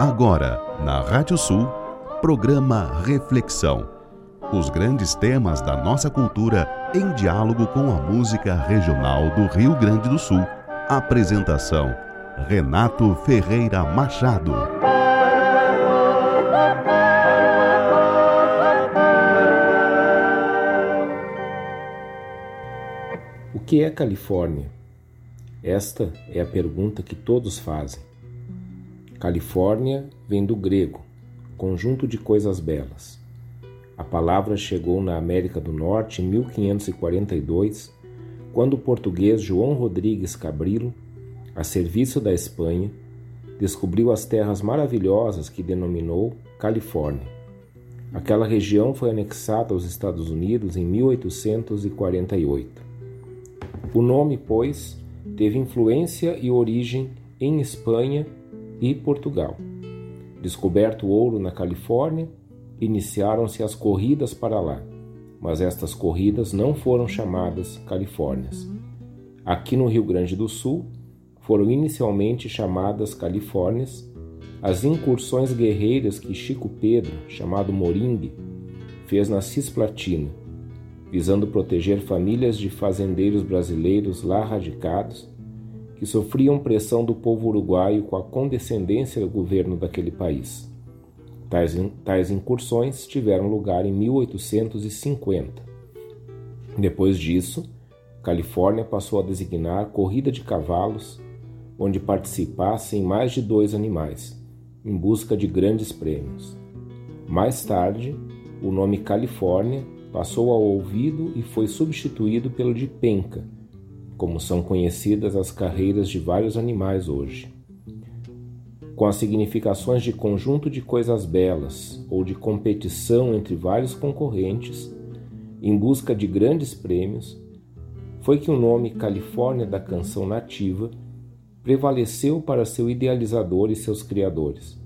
Agora, na Rádio Sul, programa Reflexão. Os grandes temas da nossa cultura em diálogo com a música regional do Rio Grande do Sul. Apresentação: Renato Ferreira Machado. O que é Califórnia? Esta é a pergunta que todos fazem. Califórnia vem do grego, conjunto de coisas belas. A palavra chegou na América do Norte em 1542, quando o português João Rodrigues Cabrilo, a serviço da Espanha, descobriu as terras maravilhosas que denominou Califórnia. Aquela região foi anexada aos Estados Unidos em 1848. O nome, pois, teve influência e origem em Espanha e Portugal. Descoberto o ouro na Califórnia, iniciaram-se as corridas para lá, mas estas corridas não foram chamadas Califórnias. Aqui no Rio Grande do Sul, foram inicialmente chamadas Califórnias as incursões guerreiras que Chico Pedro, chamado Moringue, fez na Cisplatina, visando proteger famílias de fazendeiros brasileiros lá radicados que sofriam pressão do povo uruguaio com a condescendência do governo daquele país. Tais, tais incursões tiveram lugar em 1850. Depois disso, Califórnia passou a designar corrida de cavalos, onde participassem mais de dois animais, em busca de grandes prêmios. Mais tarde, o nome Califórnia passou ao ouvido e foi substituído pelo de penca, como são conhecidas as carreiras de vários animais hoje. Com as significações de conjunto de coisas belas ou de competição entre vários concorrentes, em busca de grandes prêmios, foi que o nome Califórnia da canção nativa prevaleceu para seu idealizador e seus criadores.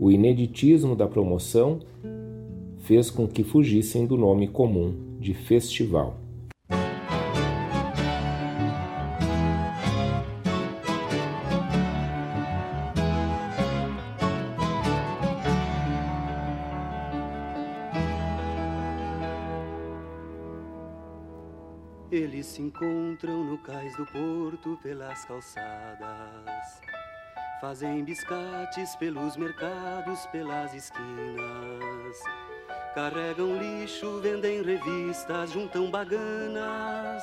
O ineditismo da promoção fez com que fugissem do nome comum de festival. Se encontram no cais do porto pelas calçadas. Fazem biscates pelos mercados, pelas esquinas. Carregam lixo, vendem revistas, juntam baganas.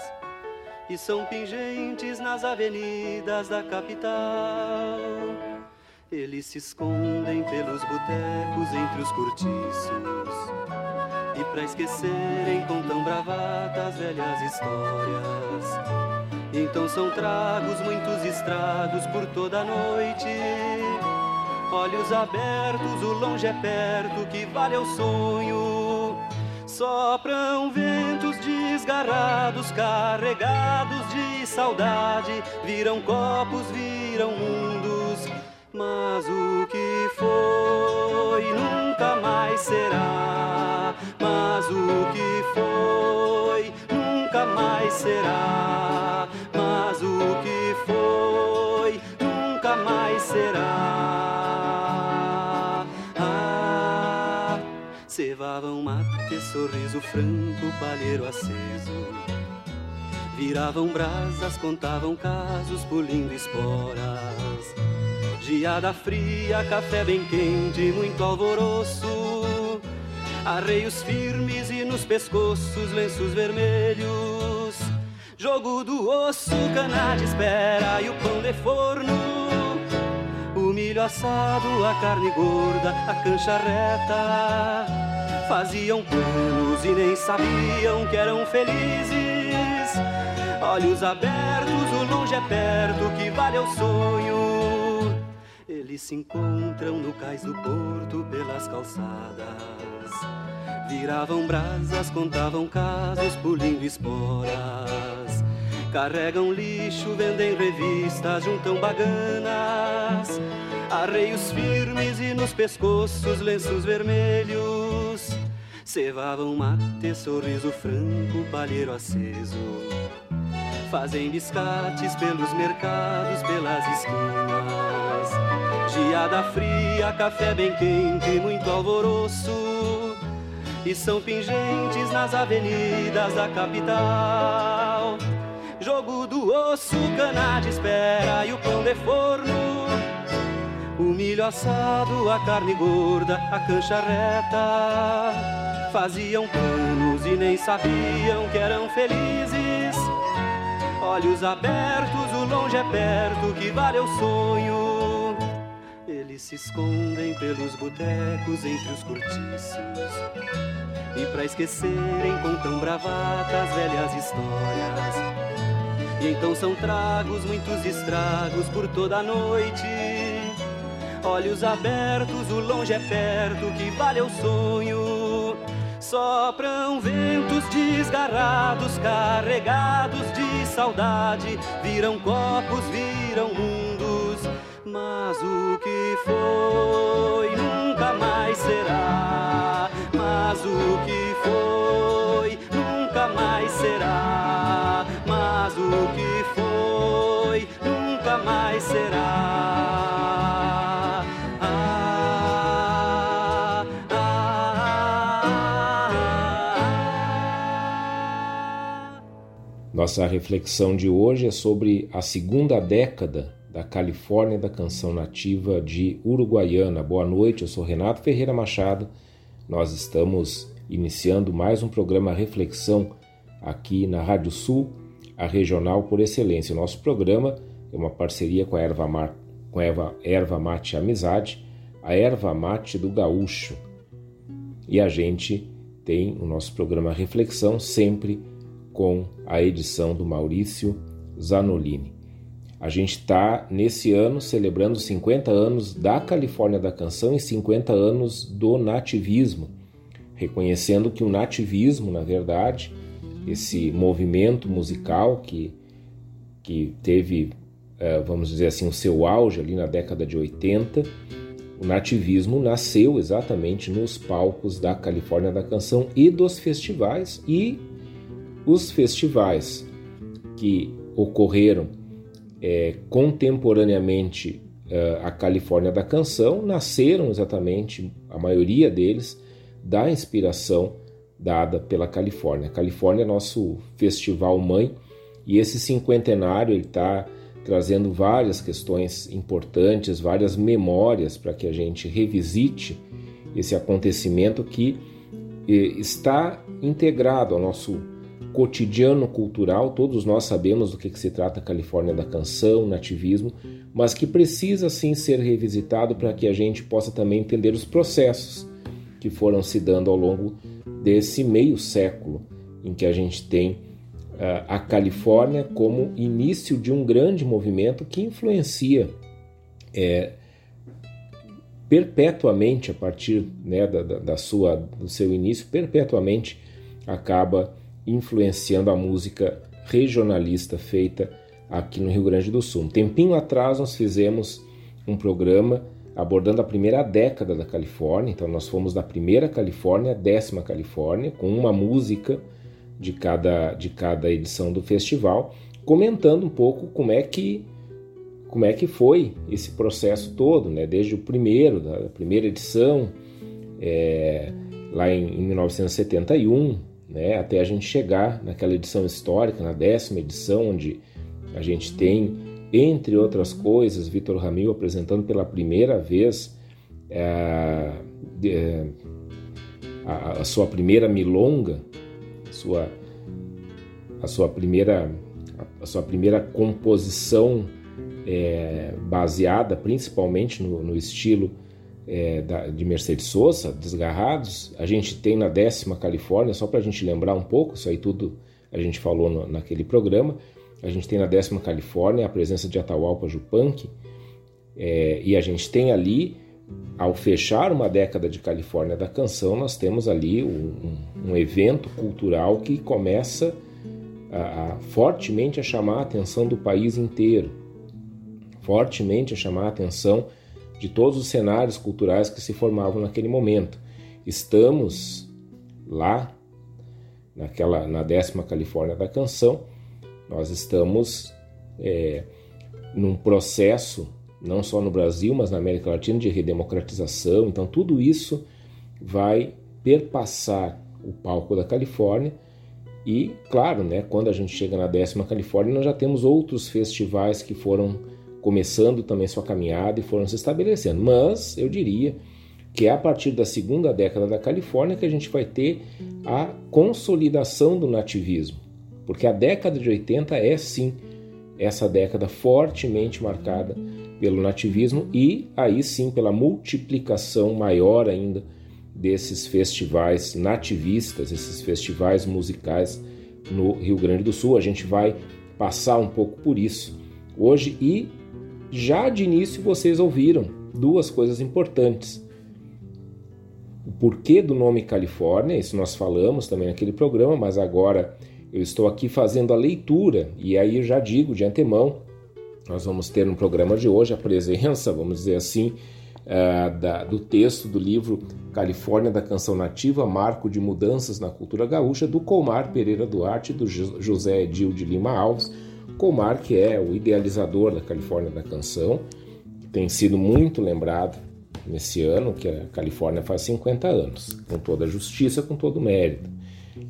E são pingentes nas avenidas da capital. Eles se escondem pelos botecos entre os cortiços e pra esquecerem contam bravatas, velhas histórias. Então são tragos, muitos estrados por toda noite. Olhos abertos, o longe é perto, que vale o sonho. Sopram ventos desgarrados, carregados de saudade. Viram copos, viram mundos Mas o que foi nunca mais será será. Ah, cevavam mate, sorriso franco, palheiro aceso. Viravam brasas, contavam casos, pulindo esporas. Geada fria, café bem quente, muito alvoroço arreios firmes e nos pescoços lenços vermelhos. Jogo do osso, cana de espera e o pão de forno. Milho assado, a carne gorda, a cancha reta. Faziam planos e nem sabiam que eram felizes. Olhos abertos, o longe é perto, que vale o sonho. Eles se encontram no cais do porto pelas calçadas Viravam brasas, contavam casos, pulindo esporas. Carregam lixo, vendem revistas, juntam baganas. Arreios firmes e nos pescoços lenços vermelhos. Cevavam mate, sorriso franco, palheiro aceso. Fazem biscates pelos mercados, pelas esquinas. Geada fria, café bem quente, muito alvoroço. E são pingentes nas avenidas da capital. Jogo do osso, cana de espera e o pão de forno. O milho assado, a carne gorda, a cancha reta. Faziam planos e nem sabiam que eram felizes olhos abertos, o longe é perto, que vale o sonho. Eles se escondem pelos botecos entre os cortiços. E pra esquecerem contam bravatas, velhas histórias. E então são tragos, muitos estragos por toda a noite. Olhos abertos, o longe é perto, que vale o sonho. Sopram ventos desgarrados, carregados de saudade. Viram copos, viram mundos, mas o que foi nunca mais será. Mas o que será. Nossa reflexão de hoje é sobre a segunda década da Califórnia da canção nativa de Uruguaiana. Boa noite, eu sou Renato Ferreira Machado. Nós estamos iniciando mais um programa Reflexão aqui na Rádio Sul, a regional por excelência. O nosso programa é uma parceria com a Erva, Mar... com a Erva... Erva Mate Amizade, a Erva Mate do Gaúcho. E a gente tem o nosso programa Reflexão sempre com a edição do Maurício Zanolini. A gente está nesse ano celebrando 50 anos da Califórnia da Canção e 50 anos do nativismo, reconhecendo que o nativismo, na verdade, esse movimento musical que, que teve, vamos dizer assim, o seu auge ali na década de 80, o nativismo nasceu exatamente nos palcos da Califórnia da Canção e dos festivais e os festivais que ocorreram é, contemporaneamente é, à Califórnia da Canção nasceram exatamente, a maioria deles, da inspiração dada pela Califórnia. A Califórnia é nosso festival mãe e esse cinquentenário está trazendo várias questões importantes, várias memórias para que a gente revisite esse acontecimento que é, está integrado ao nosso cotidiano cultural, todos nós sabemos do que, se trata a Califórnia da canção, nativismo, mas que precisa sim ser revisitado para que a gente possa também entender os processos que foram se dando ao longo desse meio século em que a gente tem a Califórnia como início de um grande movimento que influencia é, perpetuamente a partir né, da, da, sua, do seu início, perpetuamente acaba influenciando a música regionalista feita aqui no Rio Grande do Sul. Um tempinho atrás nós fizemos um programa abordando a primeira década da Califórnia, então nós fomos da primeira Califórnia à décima Califórnia, com uma música de cada, de cada edição do festival, comentando um pouco como é que como é que foi esse processo todo, né? desde o primeiro, da primeira edição, é, lá em, em 1971, né, até a gente chegar naquela edição histórica, na décima edição, onde a gente tem, entre outras coisas, Vitor Ramil apresentando pela primeira vez é, é, a, a, sua primeira milonga, sua, a sua primeira a sua primeira composição é, baseada principalmente no, no estilo é, da, de Mercedes Sosa, Desgarrados. A gente tem na décima Califórnia, só para a gente lembrar um pouco, isso aí tudo a gente falou no, naquele programa. A gente tem na décima Califórnia a presença de Atahualpa Yupanqui, é, e a gente tem ali, ao fechar uma década de Califórnia da canção, nós temos ali um, um, evento cultural que começa a, a, fortemente a chamar a atenção do país inteiro, fortemente a chamar a atenção de todos os cenários culturais que se formavam naquele momento. Estamos lá, naquela, na décima Califórnia da Canção, Nós estamos é, num processo, não só no Brasil, mas na América Latina, de redemocratização. Então, tudo isso vai perpassar o palco da Califórnia. E, claro, né, quando a gente chega na décima Califórnia, nós já temos outros festivais que foram começando também sua caminhada e foram se estabelecendo. Mas eu diria que é a partir da segunda década da Califórnia que a gente vai ter a consolidação do nativismo. Porque a década de 80 é sim essa década fortemente marcada pelo nativismo e aí sim pela multiplicação maior ainda desses festivais nativistas, esses festivais musicais no Rio Grande do Sul. A gente vai passar um pouco por isso hoje e já de início vocês ouviram duas coisas importantes. O porquê do nome Califórnia, isso nós falamos também naquele programa, mas agora eu estou aqui fazendo a leitura e aí eu já digo de antemão, nós vamos ter no programa de hoje a presença, vamos dizer assim, uh, da, do texto do livro Califórnia da Canção Nativa, Marco de Mudanças na Cultura Gaúcha, do Colmar Pereira Duarte e do José Edil de Lima Alves. Colmar, que é o idealizador da Califórnia da Canção, tem sido muito lembrado nesse ano, que a Califórnia faz 50 anos, com toda a justiça, com todo o mérito.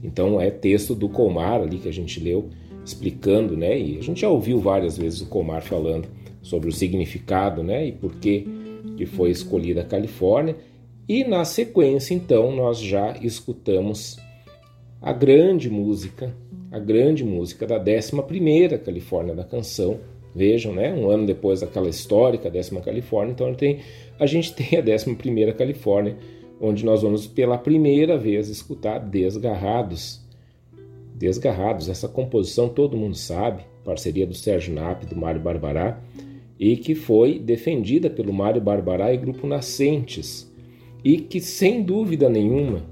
Então é texto do Colmar ali que a gente leu explicando, né? E a gente já ouviu várias vezes o Colmar falando sobre o significado, né? E por que que foi escolhida a Califórnia. E na sequência, então, nós já escutamos a grande música, a grande música da 11ª Califórnia da Canção. Vejam, né? Um ano depois daquela histórica décima Califórnia, então tem, a gente tem a 11ª Califórnia onde nós vamos pela primeira vez escutar Desgarrados. Desgarrados, essa composição todo mundo sabe, parceria do Sérgio Nap e do Mário Barbará, e que foi defendida pelo Mário Barbará e Grupo Nascentes, e que sem dúvida nenhuma,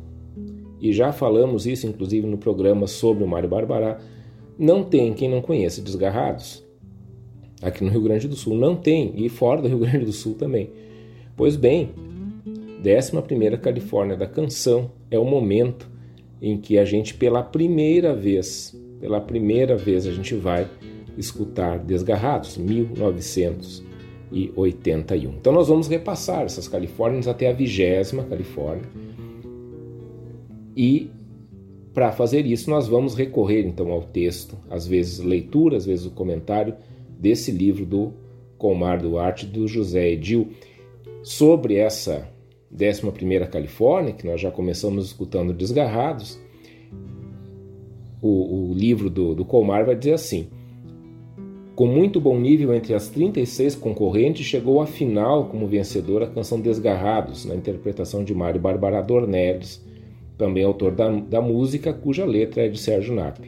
e já falamos isso inclusive no programa sobre o Mário Barbará, não tem quem não conheça Desgarrados. Aqui no Rio Grande do Sul não tem, e fora do Rio Grande do Sul também. Pois bem, 11ª Califórnia da canção é o momento em que a gente pela primeira vez, pela primeira vez a gente vai escutar Desgarrados, 1981. Então nós vamos repassar essas Califórnias até a vigésima Califórnia. E para fazer isso nós vamos recorrer então ao texto, às vezes leitura, às vezes o comentário desse livro do Comar Duarte do José Edil sobre essa 11ª Califórnia, que nós já começamos escutando Desgarrados, o, o livro do, do Colmar vai dizer assim: com muito bom nível entre as 36 concorrentes, chegou à final como vencedora a canção Desgarrados, na interpretação de Mário Barbara Dornelles, também autor da, da música, cuja letra é de Sérgio Nap.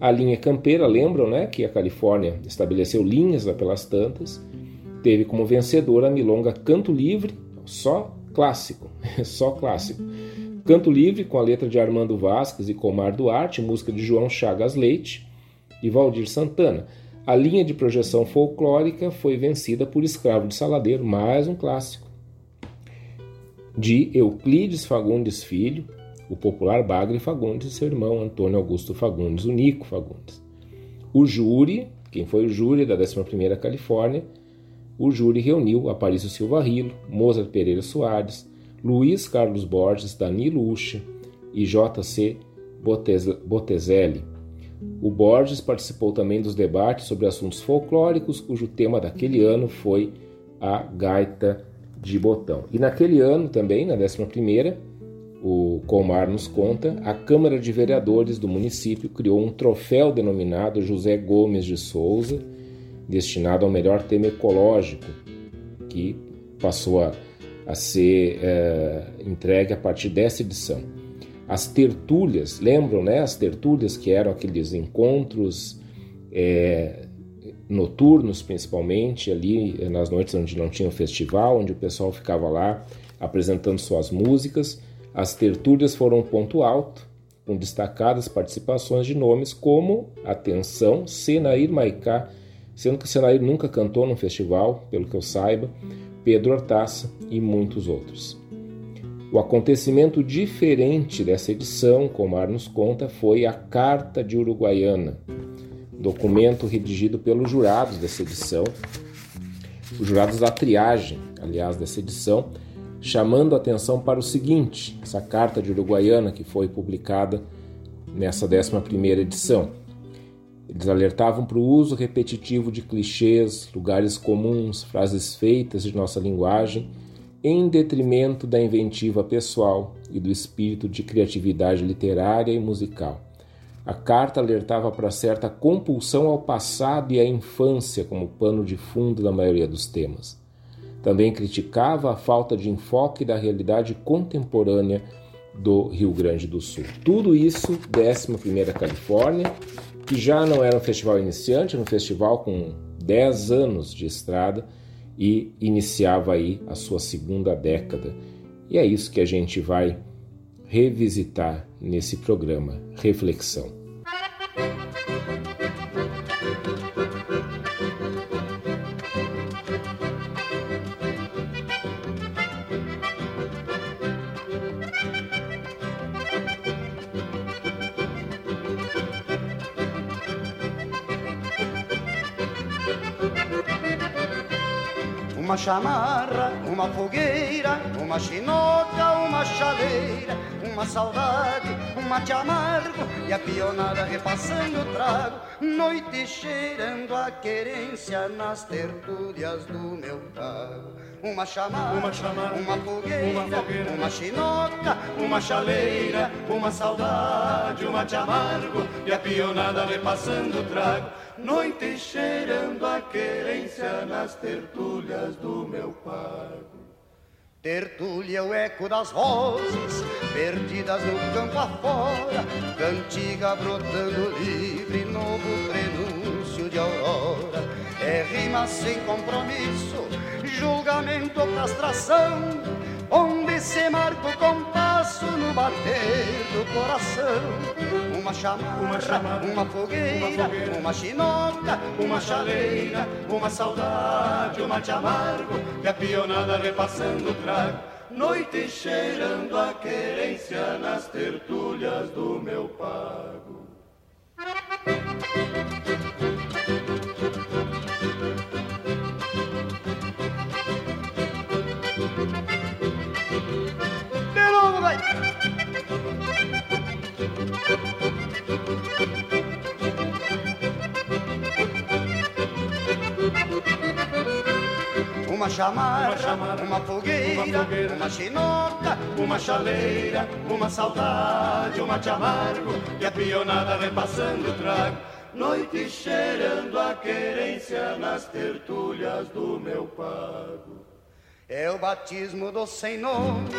A linha campeira, lembram né, que a Califórnia estabeleceu linhas pelas tantas, teve como vencedora a milonga Canto Livre, só clássico, só clássico. Canto Livre, com a letra de Armando Vasques e Comar Duarte, música de João Chagas Leite e Valdir Santana. A linha de projeção folclórica foi vencida por Escravo de Saladeiro, mais um clássico. De Euclides Fagundes Filho, o popular Bagre Fagundes e seu irmão Antônio Augusto Fagundes, o Nico Fagundes. O júri, quem foi o júri da 11ª Califórnia, o júri reuniu Aparício Silva Rilo, Mozart Pereira Soares, Luiz Carlos Borges, Danilo Ucha e J.C. Botezelli. O Borges participou também dos debates sobre assuntos folclóricos, cujo tema daquele ano foi a gaita de botão. E naquele ano também, na 11ª, o Comar nos conta, a Câmara de Vereadores do município criou um troféu denominado José Gomes de Souza, destinado ao melhor tema ecológico, que passou a, a ser é, entregue a partir dessa edição. As tertúlias, lembram, né? As tertúlias que eram aqueles encontros é, noturnos, principalmente, ali é, nas noites onde não tinha o festival, onde o pessoal ficava lá apresentando suas músicas. As tertúlias foram um ponto alto, com destacadas participações de nomes como, atenção, Senair Maicá, sendo que o Senair nunca cantou num festival, pelo que eu saiba, Pedro Hortaça e muitos outros. O acontecimento diferente dessa edição, como Ar nos conta, foi a Carta de Uruguaiana. documento redigido pelos jurados dessa edição, os jurados da triagem, aliás, dessa edição, chamando a atenção para o seguinte: essa carta de Uruguaiana que foi publicada nessa 11 edição. Eles alertavam para o uso repetitivo de clichês, lugares comuns, frases feitas de nossa linguagem, em detrimento da inventiva pessoal e do espírito de criatividade literária e musical. A carta alertava para certa compulsão ao passado e à infância como pano de fundo da maioria dos temas. Também criticava a falta de enfoque da realidade contemporânea do Rio Grande do Sul. Tudo isso, 11ª Califórnia, que já não era um festival iniciante, era um festival com 10 anos de estrada e iniciava aí a sua segunda década. E é isso que a gente vai revisitar nesse programa Reflexão. Uma chamarra, uma fogueira, uma chinoca, uma chaleira, uma saudade, um mate amargo e a pionada repassando o trago, noite cheirando a querência nas tertúlias do meu trago. Uma chamarra, uma, chamarra, uma, fogueira, uma fogueira, uma chinoca, uma chaleira, uma saudade, um mate amargo e a pionada repassando o trago noite cheirando a querência nas tertúlias do meu pago. Tertúlia, o eco das vozes, perdidas no campo afora, cantiga brotando livre, novo prenúncio de aurora. É rima sem compromisso, julgamento ou castração, onde se marca o compasso no bater do coração. Uma chamarra, uma, chamarra, uma, fogueira, uma fogueira, uma chinoca, uma chaleira, uma saudade, uma mate amargo, e a pionada repassando o trago, noite cheirando a querência nas tertúlias do meu pago. Uma chamarra, uma, chamarra, uma, fogueira, uma fogueira, uma chinoca, uma chaleira, uma saudade, uma mate amargo e a pionada repassando o trago. Noite cheirando a querência nas tertúlias do meu pago. É o batismo do nome,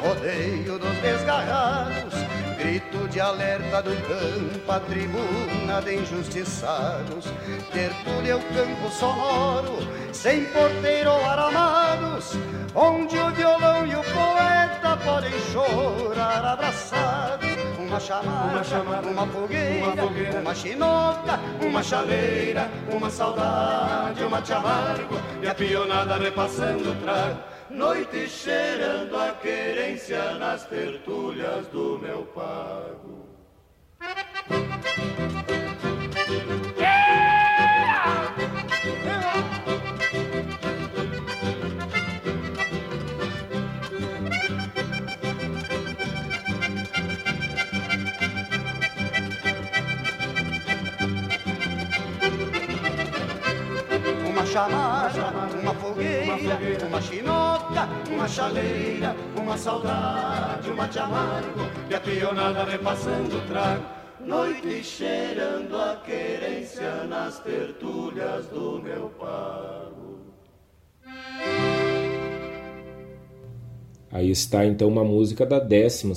rodeio dos desgarrados, grito de alerta do campo, a tribuna de injustiçados, tertúlia o campo sonoro, sem porteiro ou aramados, onde o violão e o poeta podem chorar abraçados uma chamarra, uma, chamarra, uma, fogueira, uma fogueira, uma chinoca, uma chaleira, uma saudade, uma chamargo e a pionada repassando o trago. Noite cheirando a querência nas tertúlias do meu pago. Chamarra, uma fogueira, uma chinoca, uma chaleira, uma saudade, uma mate amargo e a pionada repassando o trago. Noite cheirando a querência nas tertúlias do meu pago. Aí está então uma música da 12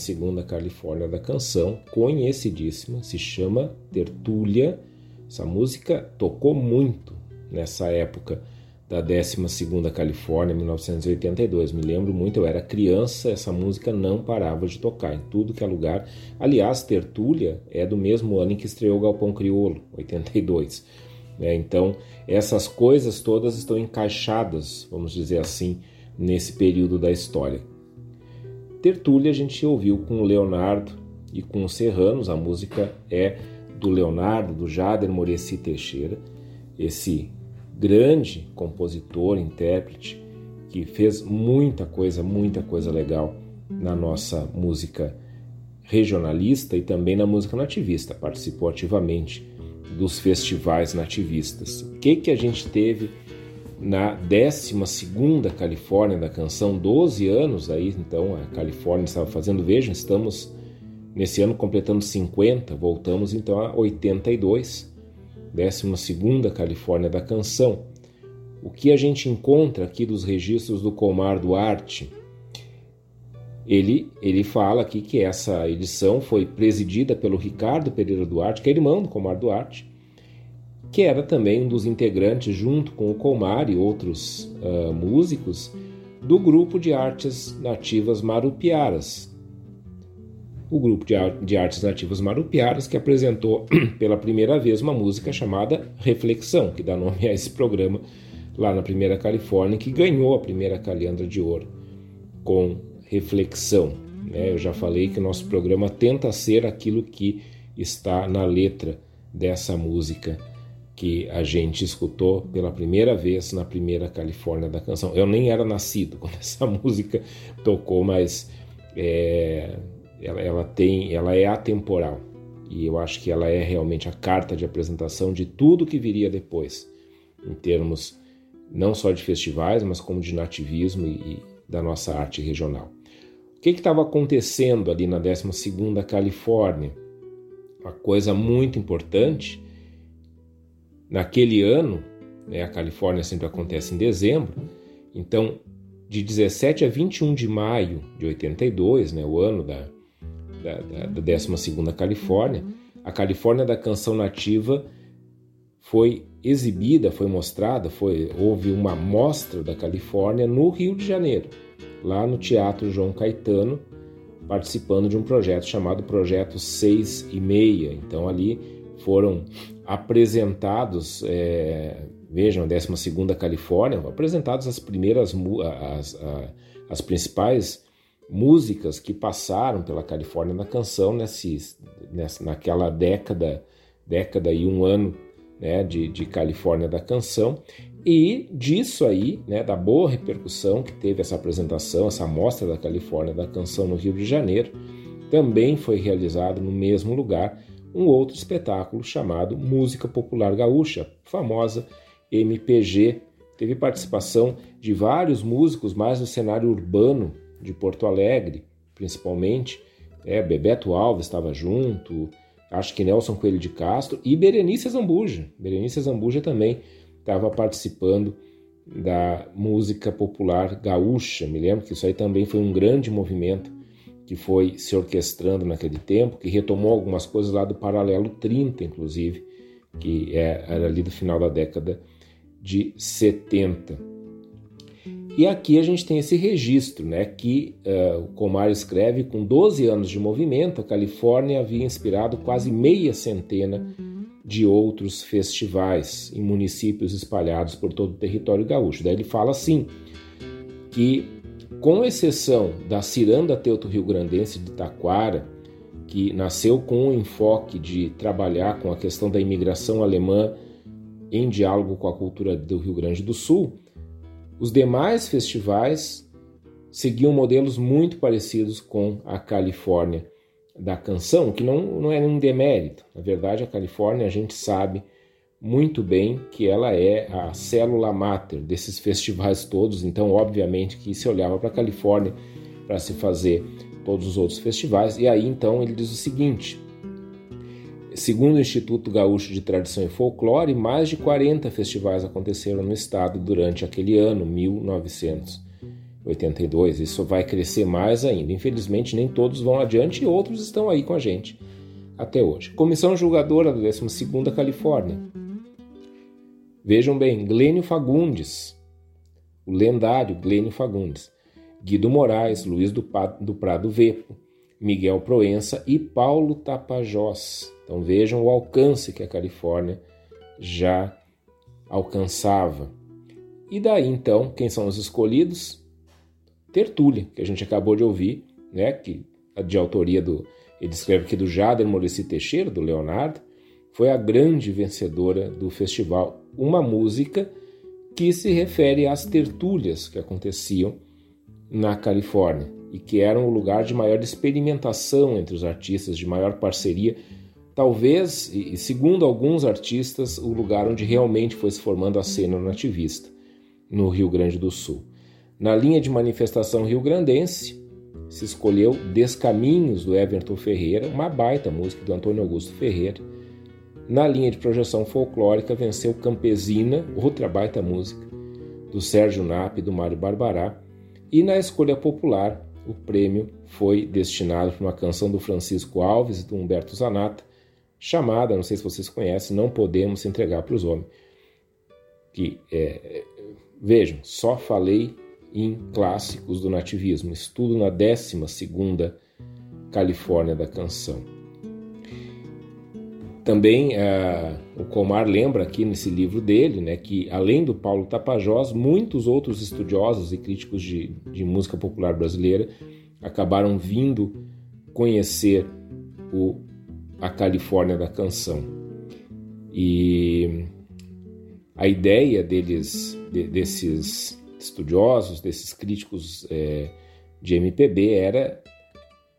Califórnia da canção, conhecidíssima, se chama Tertúlia. Essa música tocou muito nessa época da 12ª Califórnia, 1982. Me lembro muito, eu era criança, essa música não parava de tocar em tudo que é lugar. Aliás, Tertúlia é do mesmo ano em que estreou Galpão Criolo, 82. É, então, essas coisas todas estão encaixadas, vamos dizer assim, nesse período da história. Tertúlia a gente ouviu com Leonardo e com os Serranos, a música é do Leonardo, do Jader Moreci Teixeira, esse grande compositor, intérprete, que fez muita coisa, muita coisa legal na nossa música regionalista e também na música nativista, participou ativamente dos festivais nativistas. O que, que a gente teve na 12 Califórnia da canção, 12 anos aí, então a Califórnia estava fazendo, vejam, estamos nesse ano completando 50, voltamos então a 82, 12 Califórnia da canção. O que a gente encontra aqui dos registros do Comar Duarte? Ele, ele fala aqui que essa edição foi presidida pelo Ricardo Pereira Duarte, que é irmão do Comar Duarte, que era também um dos integrantes, junto com o Comar e outros uh, músicos, do grupo de artes nativas marupiaras. O grupo de, artes nativas marupiaras que apresentou pela primeira vez uma música chamada Reflexão, que dá nome a esse programa lá na primeira Califórnia, que ganhou a primeira Caliandra de Ouro com Reflexão. Né? Eu já falei que o nosso programa tenta ser aquilo que está na letra dessa música que a gente escutou pela primeira vez na primeira Califórnia da canção. Eu nem era nascido quando essa música tocou, mas é, ela, ela, tem, ela é atemporal e eu acho que ela é realmente a carta de apresentação de tudo que viria depois, em termos não só de festivais, mas como de nativismo e, e da nossa arte regional. O que estava acontecendo ali na 12ª Califórnia? Uma coisa muito importante Naquele ano, né, a Califórnia sempre acontece em dezembro, então de 17 a 21 de maio de 82, né, o ano da, da, da 12 Califórnia, a Califórnia da canção nativa foi exibida, foi mostrada, foi, houve uma mostra da Califórnia no Rio de Janeiro, lá no Teatro João Caetano, participando de um projeto chamado Projeto 6 e Meia. Então ali foram apresentados, é, vejam, a 12 Califórnia, apresentadas as primeiras, as, as, as, principais músicas que passaram pela Califórnia na canção nesse, nessa, naquela década, década e um ano né, de, de Califórnia da canção. E disso aí, né, da boa repercussão que teve essa apresentação, essa mostra da Califórnia da canção no Rio de Janeiro, também foi realizado no mesmo lugar um outro espetáculo chamado Música Popular Gaúcha, famosa MPG. Teve participação de vários músicos mais no cenário urbano de Porto Alegre, principalmente. É, Bebeto Alves estava junto, acho que Nelson Coelho de Castro e Berenice Zambuja. Berenice Zambuja também estava participando da música popular gaúcha. Me lembro que isso aí também foi um grande movimento que foi se orquestrando naquele tempo, que retomou algumas coisas lá do Paralelo 30, inclusive, que é, era ali do final da década de 70. E aqui a gente tem esse registro, né, que uh, o Comar escreve com 12 anos de movimento, a Califórnia havia inspirado quase meia centena de outros festivais em municípios espalhados por todo o território gaúcho. Daí ele fala assim, que com exceção da Ciranda Teuto Rio Grandense de Taquara, que nasceu com o enfoque de trabalhar com a questão da imigração alemã em diálogo com a cultura do Rio Grande do Sul, os demais festivais seguiam modelos muito parecidos com a Califórnia da canção, que não, não é um demérito. Na verdade, a Califórnia, a gente sabe, muito bem que ela é a célula máter desses festivais todos, então obviamente que se olhava para a Califórnia para se fazer todos os outros festivais, e aí então ele diz o seguinte: Segundo o Instituto Gaúcho de Tradição e Folclore, mais de 40 festivais aconteceram no estado durante aquele ano, 1982. Isso vai crescer mais ainda. Infelizmente, nem todos vão adiante e outros estão aí com a gente até hoje. Comissão julgadora da 12ª Califórnia Vejam bem, Glênio Fagundes, o lendário Glênio Fagundes, Guido Moraes, Luiz do Prado Vepo, Miguel Proença e Paulo Tapajós. Então vejam o alcance que a Califórnia já alcançava. E daí então, quem são os escolhidos? Tertúlia, que a gente acabou de ouvir, né, que de autoria do ele escreve aqui do Jader Murici Teixeira, do Leonardo, foi a grande vencedora do festival. Uma música que se refere às tertúlias que aconteciam na Califórnia e que eram o lugar de maior experimentação entre os artistas, de maior parceria. Talvez, e segundo alguns artistas, o lugar onde realmente foi se formando a cena nativista, no Rio Grande do Sul. Na linha de manifestação rio-grandense, se escolheu Descaminhos do Everton Ferreira, uma baita música do Antônio Augusto Ferreira. Na linha de projeção folclórica, venceu Campesina, outra baita música, do Sérgio Nap e do Mário Barbará. E na escolha popular, o prêmio foi destinado para uma canção do Francisco Alves e do Humberto Zanata, chamada, não sei se vocês conhecem, Não Podemos Entregar para os Homens. Que, é, vejam, só falei em clássicos do nativismo, estudo na 12 Califórnia da Canção. Também uh, o Comar lembra aqui nesse livro dele né, que, além do Paulo Tapajós, muitos outros estudiosos e críticos de, de música popular brasileira acabaram vindo conhecer o, a Califórnia da Canção. E a ideia deles, de, desses estudiosos, desses críticos é, de MPB, era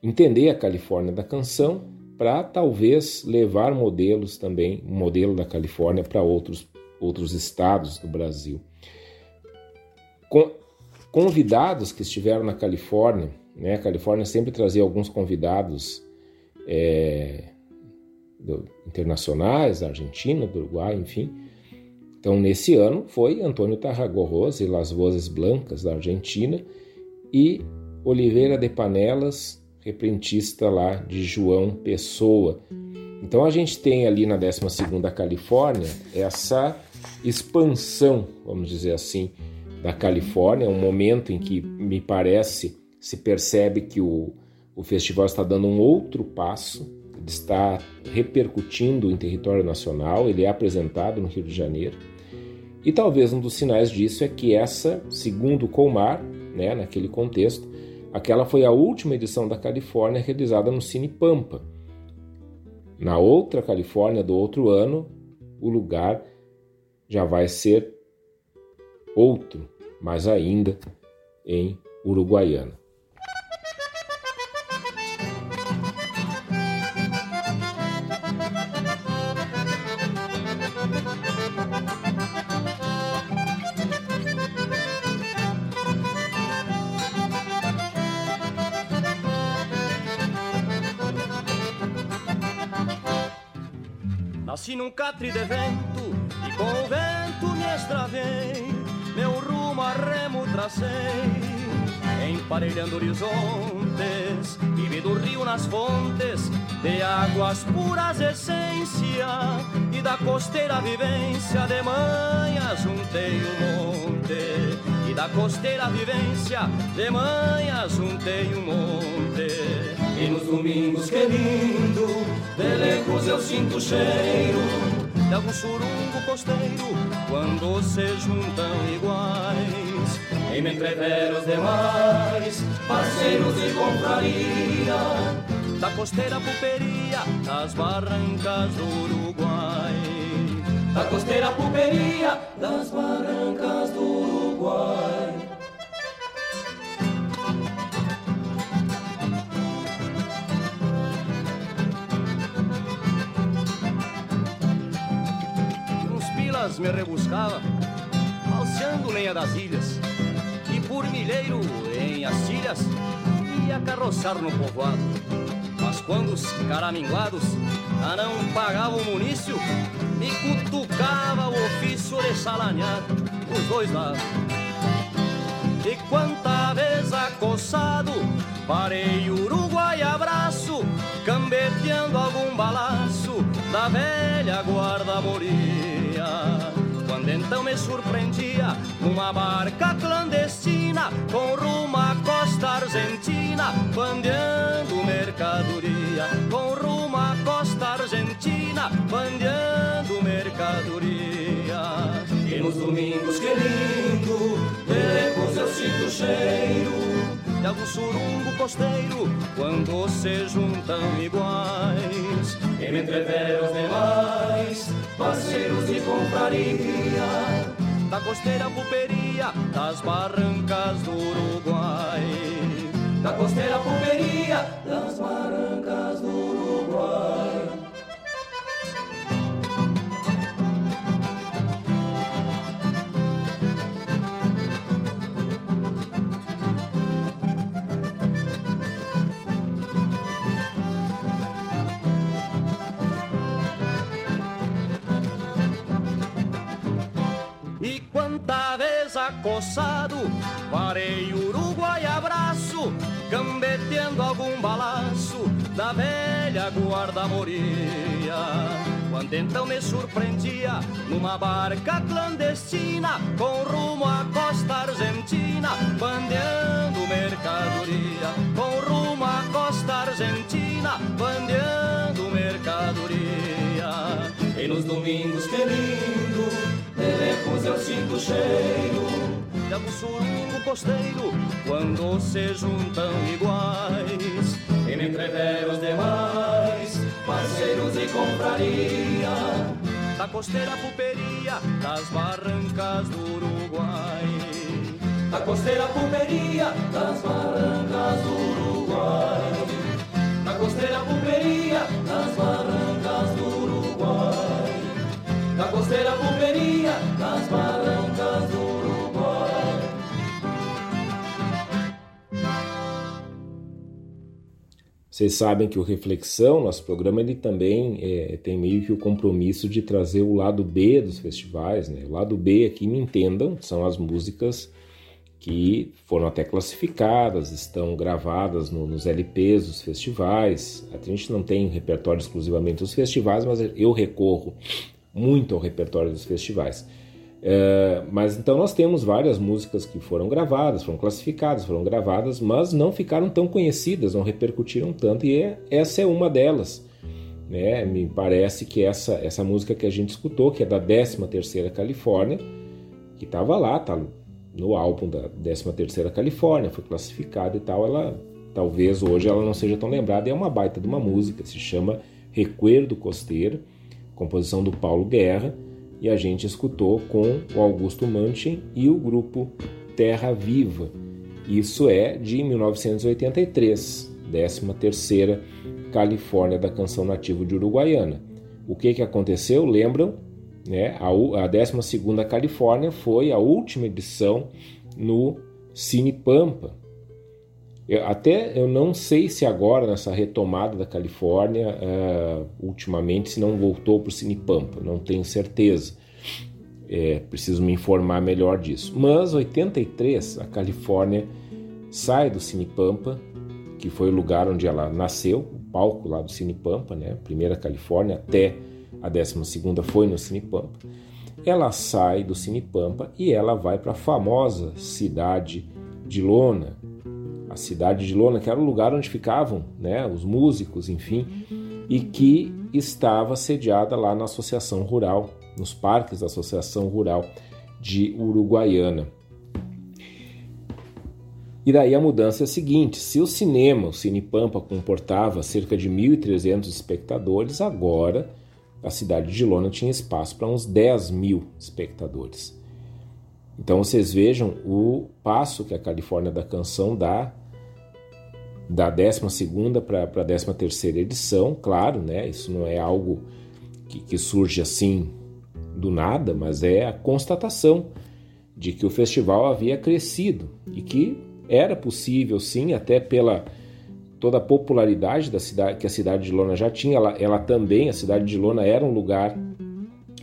entender a Califórnia da canção para talvez levar modelos também, um modelo da Califórnia para outros, outros estados do Brasil. Com, convidados que estiveram na Califórnia, né, a Califórnia sempre trazia alguns convidados é, do, internacionais, da Argentina, do Uruguai, enfim, então, nesse ano foi Antônio Tarragorros e Las Vozes Blancas, da Argentina, e Oliveira de Panelas, reprentista lá de João Pessoa. Então, a gente tem ali na 12ª Califórnia essa expansão, vamos dizer assim, da Califórnia, um momento em que me parece se percebe que o, o festival está dando um outro passo, está repercutindo em território nacional, ele é apresentado no Rio de Janeiro. E talvez um dos sinais disso é que essa, segundo Colmar, né, naquele contexto, aquela foi a última edição da Califórnia realizada no Cine Pampa. Na outra Califórnia do outro ano, o lugar já vai ser outro, mas ainda em Uruguaiana. Catre de vento e com o vento me extravei, meu rumo a remo tracei. Emparelhando horizontes e vi do rio nas fontes de águas puras essência e da costeira vivência de manhã juntei um monte. E da costeira vivência de manhã juntei um monte e nos domingos que lindo de lejos eu sinto o cheiro de algum surungo costeiro quando se juntam iguais. E me entrever os demais parceiros de confraria da costeira puperia das barrancas do Uruguai. Da costeira puperia das barrancas do Uruguai Me rebuscava alceando lenha das ilhas por milheiro em Astilhas ia carroçar no povoado. Mas quando os caraminguados a não pagavam o munício, me cutucava o ofício de salanear os dois lados. E quanta vez acossado, parei Uruguai abraço, cambeteando algum balaço da velha guarda moria. Então me surpreendia uma barca clandestina com rumo à costa argentina, bandeando mercadoria. Com rumo à costa argentina, bandeando mercadoria. E nos domingos que lindo, de eu sinto cheiro de algum surungo costeiro quando se juntam iguais e me entreveram os demais parceiros de confraria, da costeira pulperia, das barrancas do Uruguai, da costeira pulperia, das barrancas do Uruguai. Acossado, parei Uruguai abraço, gambeteando algum balaço da velha guarda moria. Quando então me surpreendia numa barca clandestina com rumo à costa argentina, bandeando mercadoria. Com rumo à costa argentina, bandeando mercadoria. E nos domingos lindo Telecos eu sinto cheiro de algum surungo costeiro quando se juntam iguais. E me entrever os demais, parceiros de compraria, da costeira pulperia, das barrancas do Uruguai. Da costeira pulperia, das barrancas do Uruguai. Da costeira pulperia, das barrancas do Uruguai da costeira pulperia, Vocês sabem que o Reflexão, nosso programa, ele também é, tem meio que o compromisso de trazer o lado B dos festivais. Né? O lado B aqui, me entendam, são as músicas que foram até classificadas, estão gravadas no, nos LPs dos festivais. A gente não tem repertório exclusivamente dos festivais, mas eu recorro muito ao repertório dos festivais. É, mas então nós temos várias músicas que foram gravadas, foram classificadas, foram gravadas, mas não ficaram tão conhecidas, não repercutiram tanto, e é, essa é uma delas. Né? Me parece que essa, essa música que a gente escutou, que é da 13ª Califórnia, que estava lá, tá no álbum da 13ª Califórnia, foi classificada e tal, ela talvez hoje ela não seja tão lembrada, é uma baita de uma música, se chama Recuerdo Costeiro, composição do Paulo Guerra, e a gente escutou com o Augusto Manchin e o grupo Terra Viva. Isso é de 1983, 13ª Califórnia da Canção Nativa de Uruguaiana. O que, que aconteceu? Lembram? Né? A, a 12ª Califórnia foi a última edição no Cine Pampa, eu, até eu não sei se agora, nessa retomada da Califórnia, uh, ultimamente, se não voltou para o Cinepampa, não tenho certeza. É, preciso me informar melhor disso. Mas 83, a Califórnia sai do Cinepampa, que foi o lugar onde ela nasceu, o palco lá do Cinepampa, né? Primeira Califórnia até a 12 segunda foi no Cinepampa. Ela sai do Cinepampa e ela vai para a famosa cidade de Lona, a cidade de Lona, que era o lugar onde ficavam né, os músicos, enfim, e que estava sediada lá na Associação Rural, nos parques da Associação Rural de Uruguaiana. E daí a mudança é a seguinte: se o cinema, o Cine Pampa, comportava cerca de 1.300 espectadores, agora a cidade de Lona tinha espaço para uns 10 mil espectadores. Então vocês vejam o passo que a Califórnia da Canção dá da 12 para a 13 edição, claro, né? Isso não é algo que, que surge assim do nada, mas é a constatação de que o festival havia crescido e que era possível, sim, até pela toda a popularidade da cidade que a cidade de Lona já tinha. Ela, ela também, a cidade de Lona era um lugar,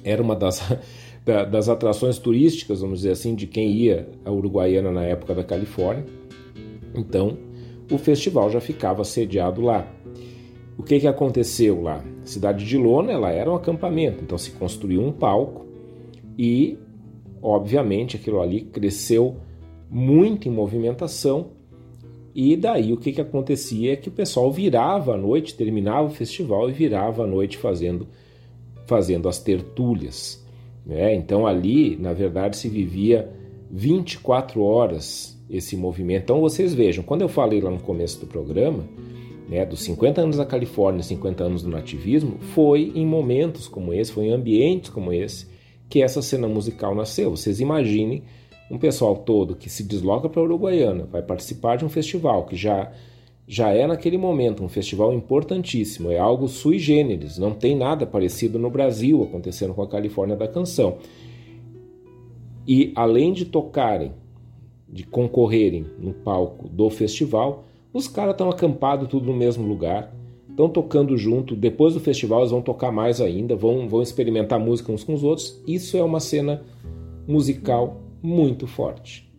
era uma das da, das atrações turísticas, vamos dizer assim, de quem ia a Uruguaiana na época da Califórnia. Então, o festival já ficava sediado lá. O que, que aconteceu lá? A cidade de Lona ela era um acampamento, então se construiu um palco e, obviamente, aquilo ali cresceu muito em movimentação. E daí o que, que acontecia é que o pessoal virava à noite, terminava o festival e virava à noite fazendo, fazendo as tertúlias. Né? Então ali, na verdade, se vivia 24 horas esse movimento. Então vocês vejam, quando eu falei lá no começo do programa né, dos 50 anos da Califórnia, 50 anos do nativismo, foi em momentos como esse, foi em ambientes como esse, que essa cena musical nasceu. Vocês imaginem um pessoal todo que se desloca para a Uruguaiana, vai participar de um festival que já já é naquele momento um festival importantíssimo, é algo sui generis, não tem nada parecido no Brasil acontecendo com a Califórnia da Canção. E além de tocarem, de concorrerem no palco do festival, os caras estão acampados tudo no mesmo lugar, estão tocando junto. Depois do festival, eles vão tocar mais ainda, vão, vão experimentar música uns com os outros. Isso é uma cena musical muito forte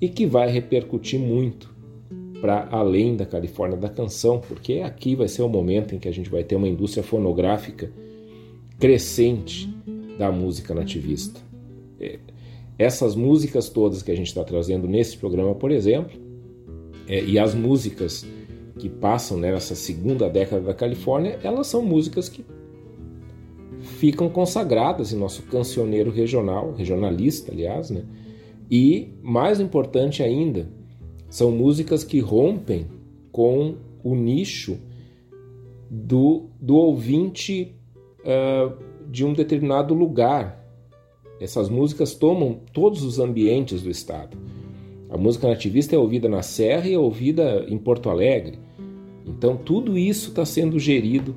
e que vai repercutir muito para além da Califórnia da canção, porque aqui vai ser o momento em que a gente vai ter uma indústria fonográfica crescente da música nativista. Essas músicas todas que a gente está trazendo nesse programa, por exemplo, é, e as músicas que passam né, nessa segunda década da Califórnia, elas são músicas que ficam consagradas em nosso cancioneiro regional, regionalista, aliás, né? E mais importante ainda, são músicas que rompem com o nicho do, do ouvinte uh, de um determinado lugar. Essas músicas tomam todos os ambientes do estado. A música nativista é ouvida na Serra e é ouvida em Porto Alegre. Então, tudo isso está sendo gerido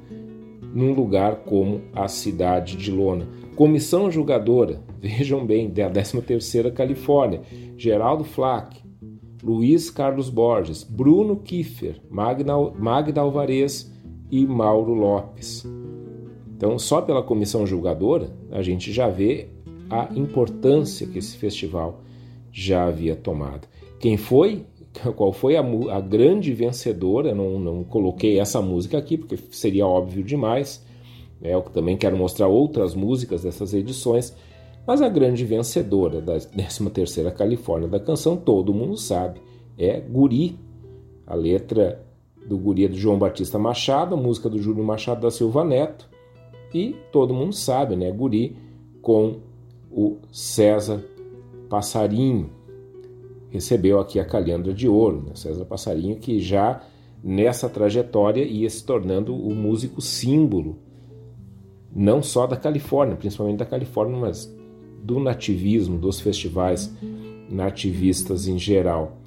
num lugar como a cidade de Lona. Comissão julgadora, vejam bem, da 13ª Califórnia, Geraldo Flack, Luiz Carlos Borges, Bruno Kiefer, Magda, Magda Alvarez e Mauro Lopes. Então, só pela comissão julgadora, a gente já vê a importância que esse festival já havia tomado. Quem foi? Qual foi a, a grande vencedora? Não, não coloquei essa música aqui porque seria óbvio demais. É, eu também quero mostrar outras músicas dessas edições, mas a grande vencedora da 13ª Califórnia da canção, todo mundo sabe, é Guri. A letra do Guri é do João Batista Machado, a música do Júlio Machado da Silva Neto, e todo mundo sabe, né? Guri com o César Passarinho. Recebeu aqui a Calhandra de Ouro, né? César Passarinho, que já nessa trajetória ia se tornando o músico símbolo, não só da Califórnia, principalmente da Califórnia, mas do nativismo, dos festivais nativistas em geral.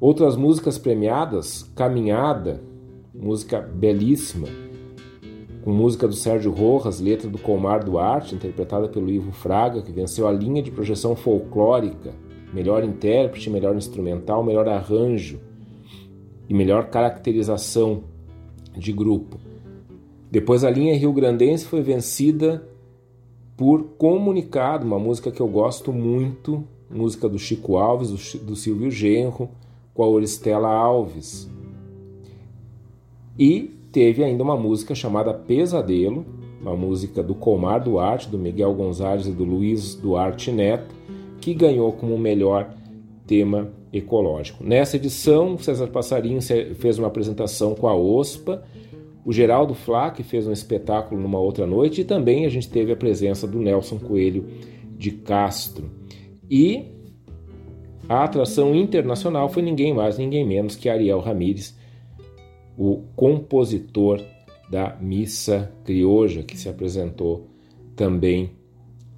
Outras músicas premiadas, Caminhada, música belíssima, com música do Sérgio Rojas, letra do Comar Duarte, interpretada pelo Ivo Fraga, que venceu a linha de projeção folclórica, melhor intérprete, melhor instrumental, melhor arranjo e melhor caracterização de grupo. Depois a linha Rio Grandense foi vencida por Comunicado, uma música que eu gosto muito, música do Chico Alves, do Silvio Genro, com a Oristela Alves. E teve ainda uma música chamada Pesadelo, uma música do Comar Duarte, do Miguel Gonzalez e do Luiz Duarte Neto, que ganhou como melhor tema ecológico. Nessa edição, César Passarinho fez uma apresentação com a OSPA, o Geraldo Flack fez um espetáculo numa outra noite e também a gente teve a presença do Nelson Coelho de Castro. E a atração internacional foi ninguém mais, ninguém menos que Ariel Ramírez, o compositor da Missa Crioja, que se apresentou também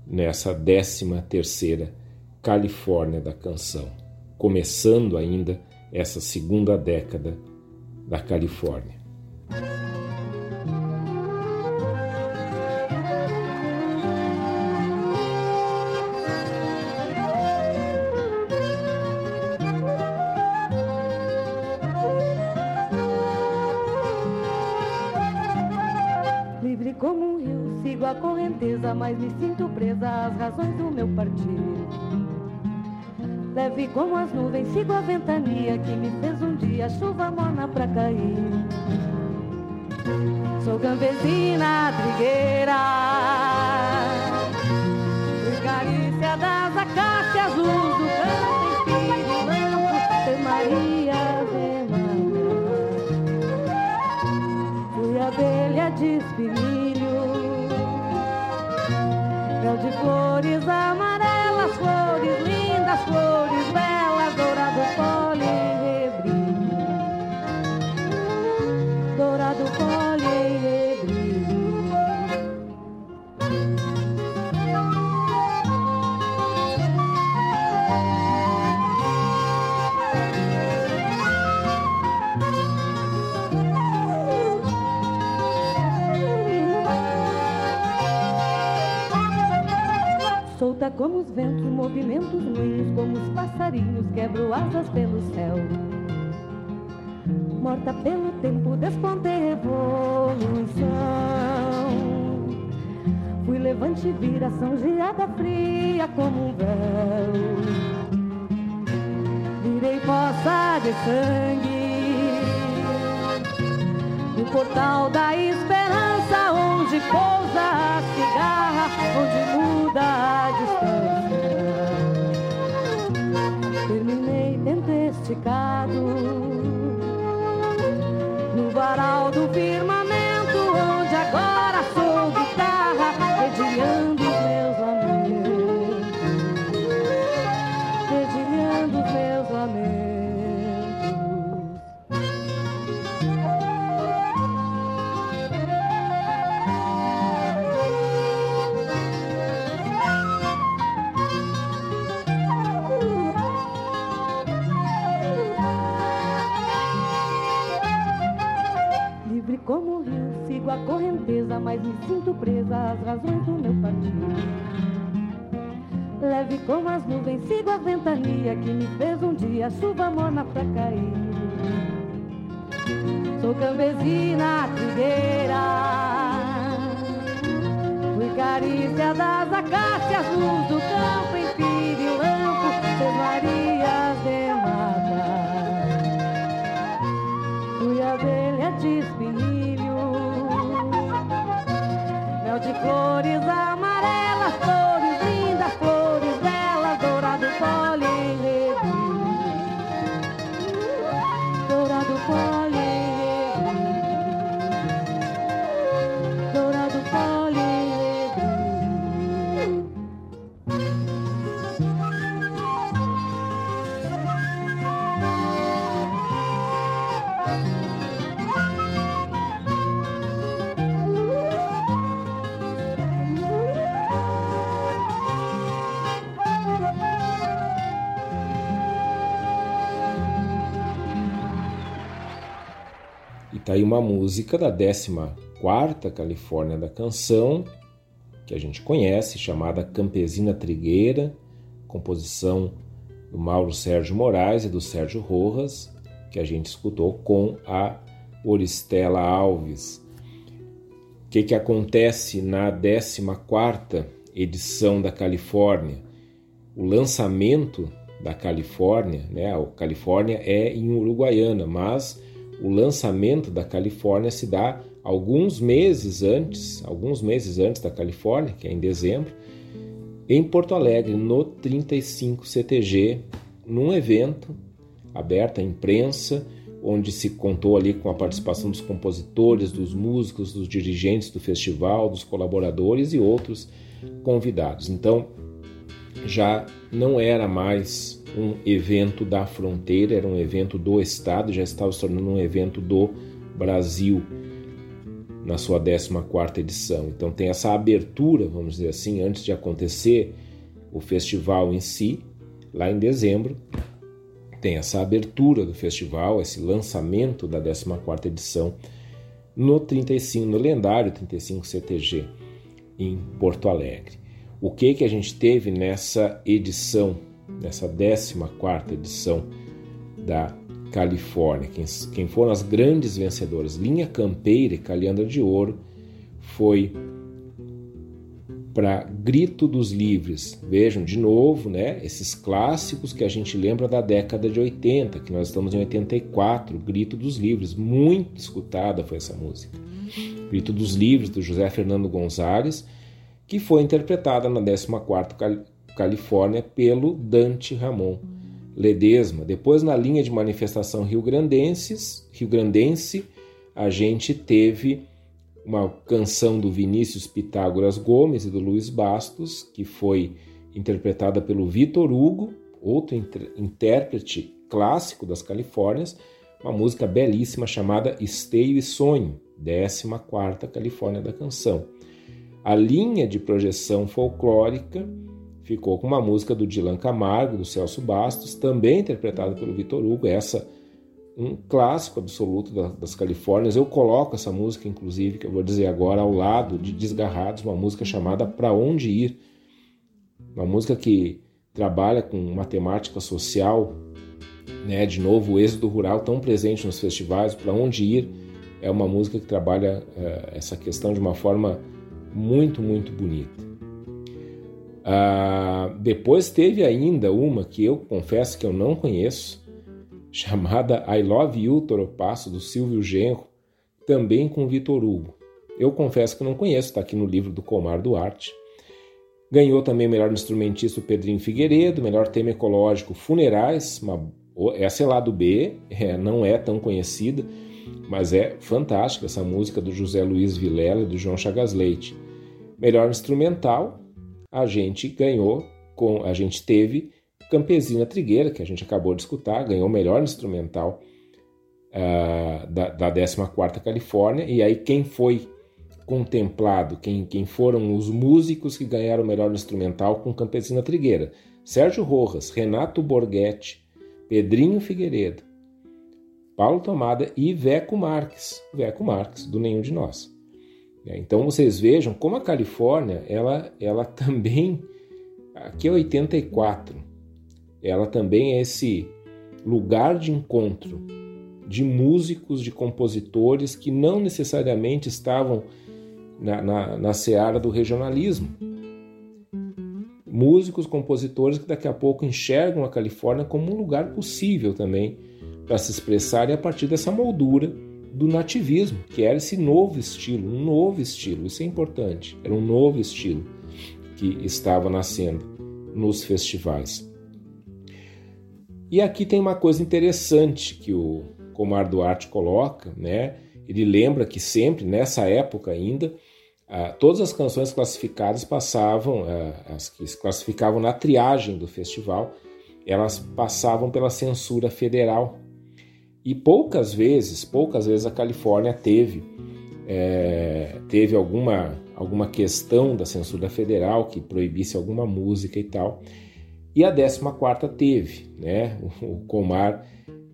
nessa 13 terceira Califórnia da canção, começando ainda essa segunda década da Califórnia. Mas me sinto presa às razões do meu partido. Leve como as nuvens, sigo a ventania que me fez um dia chuva morna pra cair. Sou campesina, trigueira, carícia das acácias, luz do canto, espírito, de Maria, Maria. Fui abelha de espinho os ventos, movimentos moinhos, como os passarinhos, quebro asas pelo céu. Morta pelo tempo, despontei revolução. Fui levante viração, geada fria como um véu. Virei poça de sangue no portal da esperança, onde pousa a cigarra, onde muda a distância. No varal do firmamento, mas me sinto presa às razões do meu partido. Leve como as nuvens, sigo a ventania que me fez um dia chuva morna pra cair. Sou campesina trigueira, fui carícia das acácias, luz do campo em pirilampo, Três Marias de tá aí uma música da 14ª Califórnia da Canção, que a gente conhece, chamada Campesina Trigueira, composição do Mauro Sérgio Moraes e do Sérgio Rojas, que a gente escutou com a Oristela Alves. O que, que acontece na 14ª edição da Califórnia? O lançamento da Califórnia, né? A Califórnia é em Uruguaiana, mas o lançamento da Califórnia se dá alguns meses antes, alguns meses antes da Califórnia, que é em dezembro, em Porto Alegre, no 35 CTG, num evento aberto à imprensa, onde se contou ali com a participação dos compositores, dos músicos, dos dirigentes do festival, dos colaboradores e outros convidados. Então, já não era mais um evento da fronteira, era um evento do Estado, já estava se tornando um evento do Brasil na sua 14ª edição. Então tem essa abertura, vamos dizer assim, antes de acontecer o festival em si, lá em dezembro, tem essa abertura do festival, esse lançamento da 14ª edição no 35, no lendário 35 CTG em Porto Alegre. O que que a gente teve nessa edição, nessa 14ª edição da Califórnia? Quem, quem foram as grandes vencedoras? Linha Campeira e Calhandra de Ouro foi para Grito dos Livres. Vejam de novo, né, esses clássicos que a gente lembra da década de 80, que nós estamos em 84, Grito dos Livres, muito escutada foi essa música. Grito dos Livres do José Fernando Gonzalez, que foi interpretada na 14ª Califórnia pelo Dante Ramon Ledesma. Depois na linha de manifestação rio-grandense, a gente teve uma canção do Vinícius Pitágoras Gomes e do Luiz Bastos, que foi interpretada pelo Vitor Hugo, outro intérprete clássico das Califórnias, uma música belíssima chamada Esteio e Sonho, 14ª Califórnia da Canção. A linha de projeção folclórica ficou com uma música do Dylan Camargo, do Celso Bastos, também interpretada pelo Vitor Hugo, essa um clássico absoluto das Califórnias. Eu coloco essa música, inclusive, que eu vou dizer agora, ao lado de Desgarrados, uma música chamada Pra Onde Ir, uma música que trabalha com matemática social, né? De novo, o êxodo rural tão presente nos festivais, para onde ir, é uma música que trabalha uh, essa questão de uma forma muito, muito bonita. Uh, depois teve ainda uma que eu confesso que eu não conheço, chamada I Love You Toropasso, do Silvio Genro, também com Vitor Hugo. Eu confesso que não conheço, está aqui no livro do Comar Duarte. Ganhou também melhor instrumentista o Pedrinho Figueiredo, melhor tema ecológico Funerais, uma, essa é lá do B, é, não é tão conhecida, mas é fantástica essa música do José Luiz Vilela e do João Chagas Leite. Melhor instrumental, a gente ganhou, com a gente teve Campesina Trigueira, que a gente acabou de escutar, ganhou o melhor instrumental uh, da, da 14ª Califórnia, e aí quem foi contemplado, quem, quem foram os músicos que ganharam o melhor instrumental com Campesina Trigueira? Sérgio Rojas, Renato Borghetti, Pedrinho Figueiredo, Paulo Tomada e Veco Marques, Veco Marques, do Nenhum de Nós. É, então vocês vejam como a Califórnia, ela, ela também, aqui é 84, ela também é esse lugar de encontro de músicos, de compositores que não necessariamente estavam na, na, na seara do regionalismo. Músicos, compositores que daqui a pouco enxergam a Califórnia como um lugar possível também para se expressarem a partir dessa moldura do nativismo, que era esse novo estilo, um novo estilo, isso é importante, era um novo estilo que estava nascendo nos festivais. E aqui tem uma coisa interessante que o Comar Duarte coloca, né? Ele lembra que sempre, nessa época ainda, todas as canções classificadas passavam, as que se classificavam na triagem do festival, elas passavam pela censura federal. E poucas vezes, poucas vezes a Califórnia teve, é, teve alguma, alguma questão da censura federal que proibisse alguma música e tal. E a 14 teve, né? O, Comar,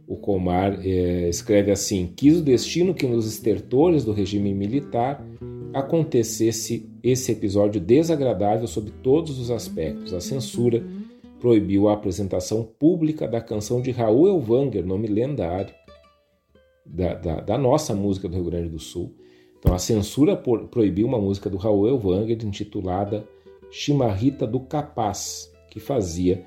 o Comar é, escreve assim: quis o destino que nos estertores do regime militar acontecesse esse episódio desagradável sob todos os aspectos. A censura proibiu a apresentação pública da canção de Raul Elvanger, nome lendário da, da, da nossa música do Rio Grande do Sul. Então, a censura por, proibiu uma música do Raul Elvanger intitulada Chimarrita do Capaz, que fazia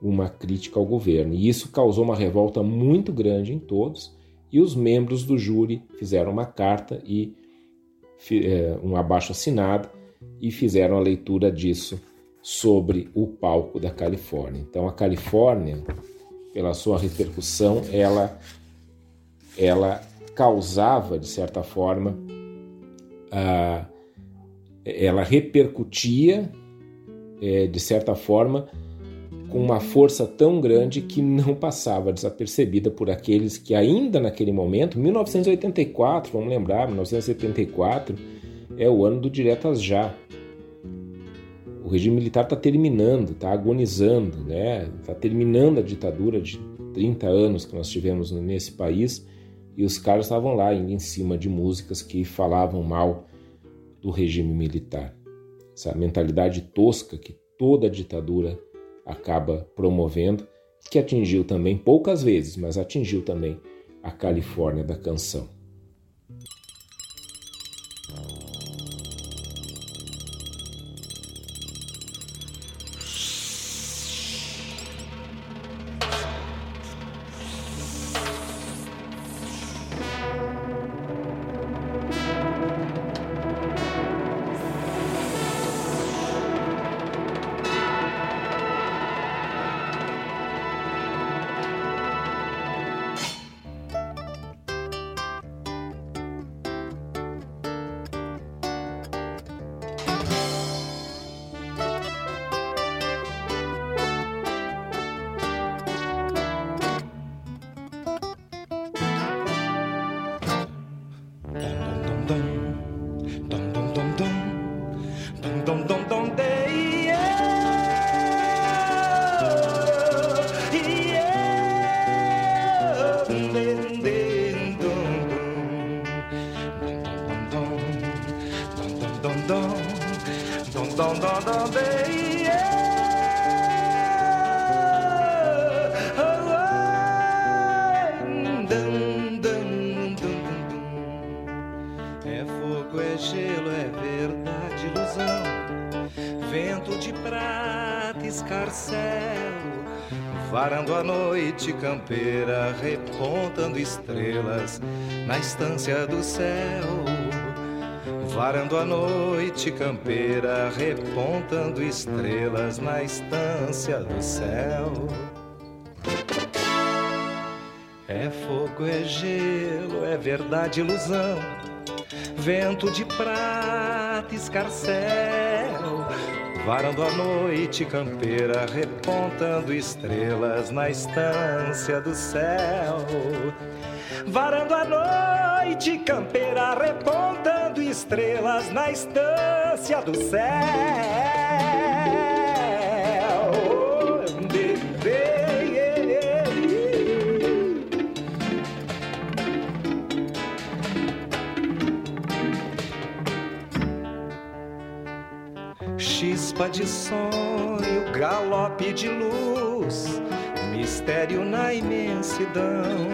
uma crítica ao governo. E isso causou uma revolta muito grande em todos, e os membros do júri fizeram uma carta e é, um abaixo assinado e fizeram a leitura disso sobre o palco da Califórnia. Então a Califórnia, pela sua repercussão, ela ela causava de certa forma a, ela repercutia é, de certa forma com uma força tão grande que não passava desapercebida por aqueles que ainda naquele momento, 1984, vamos lembrar, 1984 é o ano do Diretas Já. O regime militar está terminando, está agonizando, né? Está terminando a ditadura de 30 anos que nós tivemos nesse país e os caras estavam lá indo em cima de músicas que falavam mal do regime militar. Essa mentalidade tosca que toda ditadura acaba promovendo, que atingiu também poucas vezes, mas atingiu também a Califórnia da canção. Na estância do céu. Varando a noite campeira, repontando estrelas na estância do céu. É fogo, é gelo, é verdade, ilusão. Vento de prata, escarcel. Varando a noite campeira, repontando estrelas na estância do céu. Varando a noite campeira, repontando estrelas na estância do céu. chispa de sonho, galope de luz, mistério na imensidão,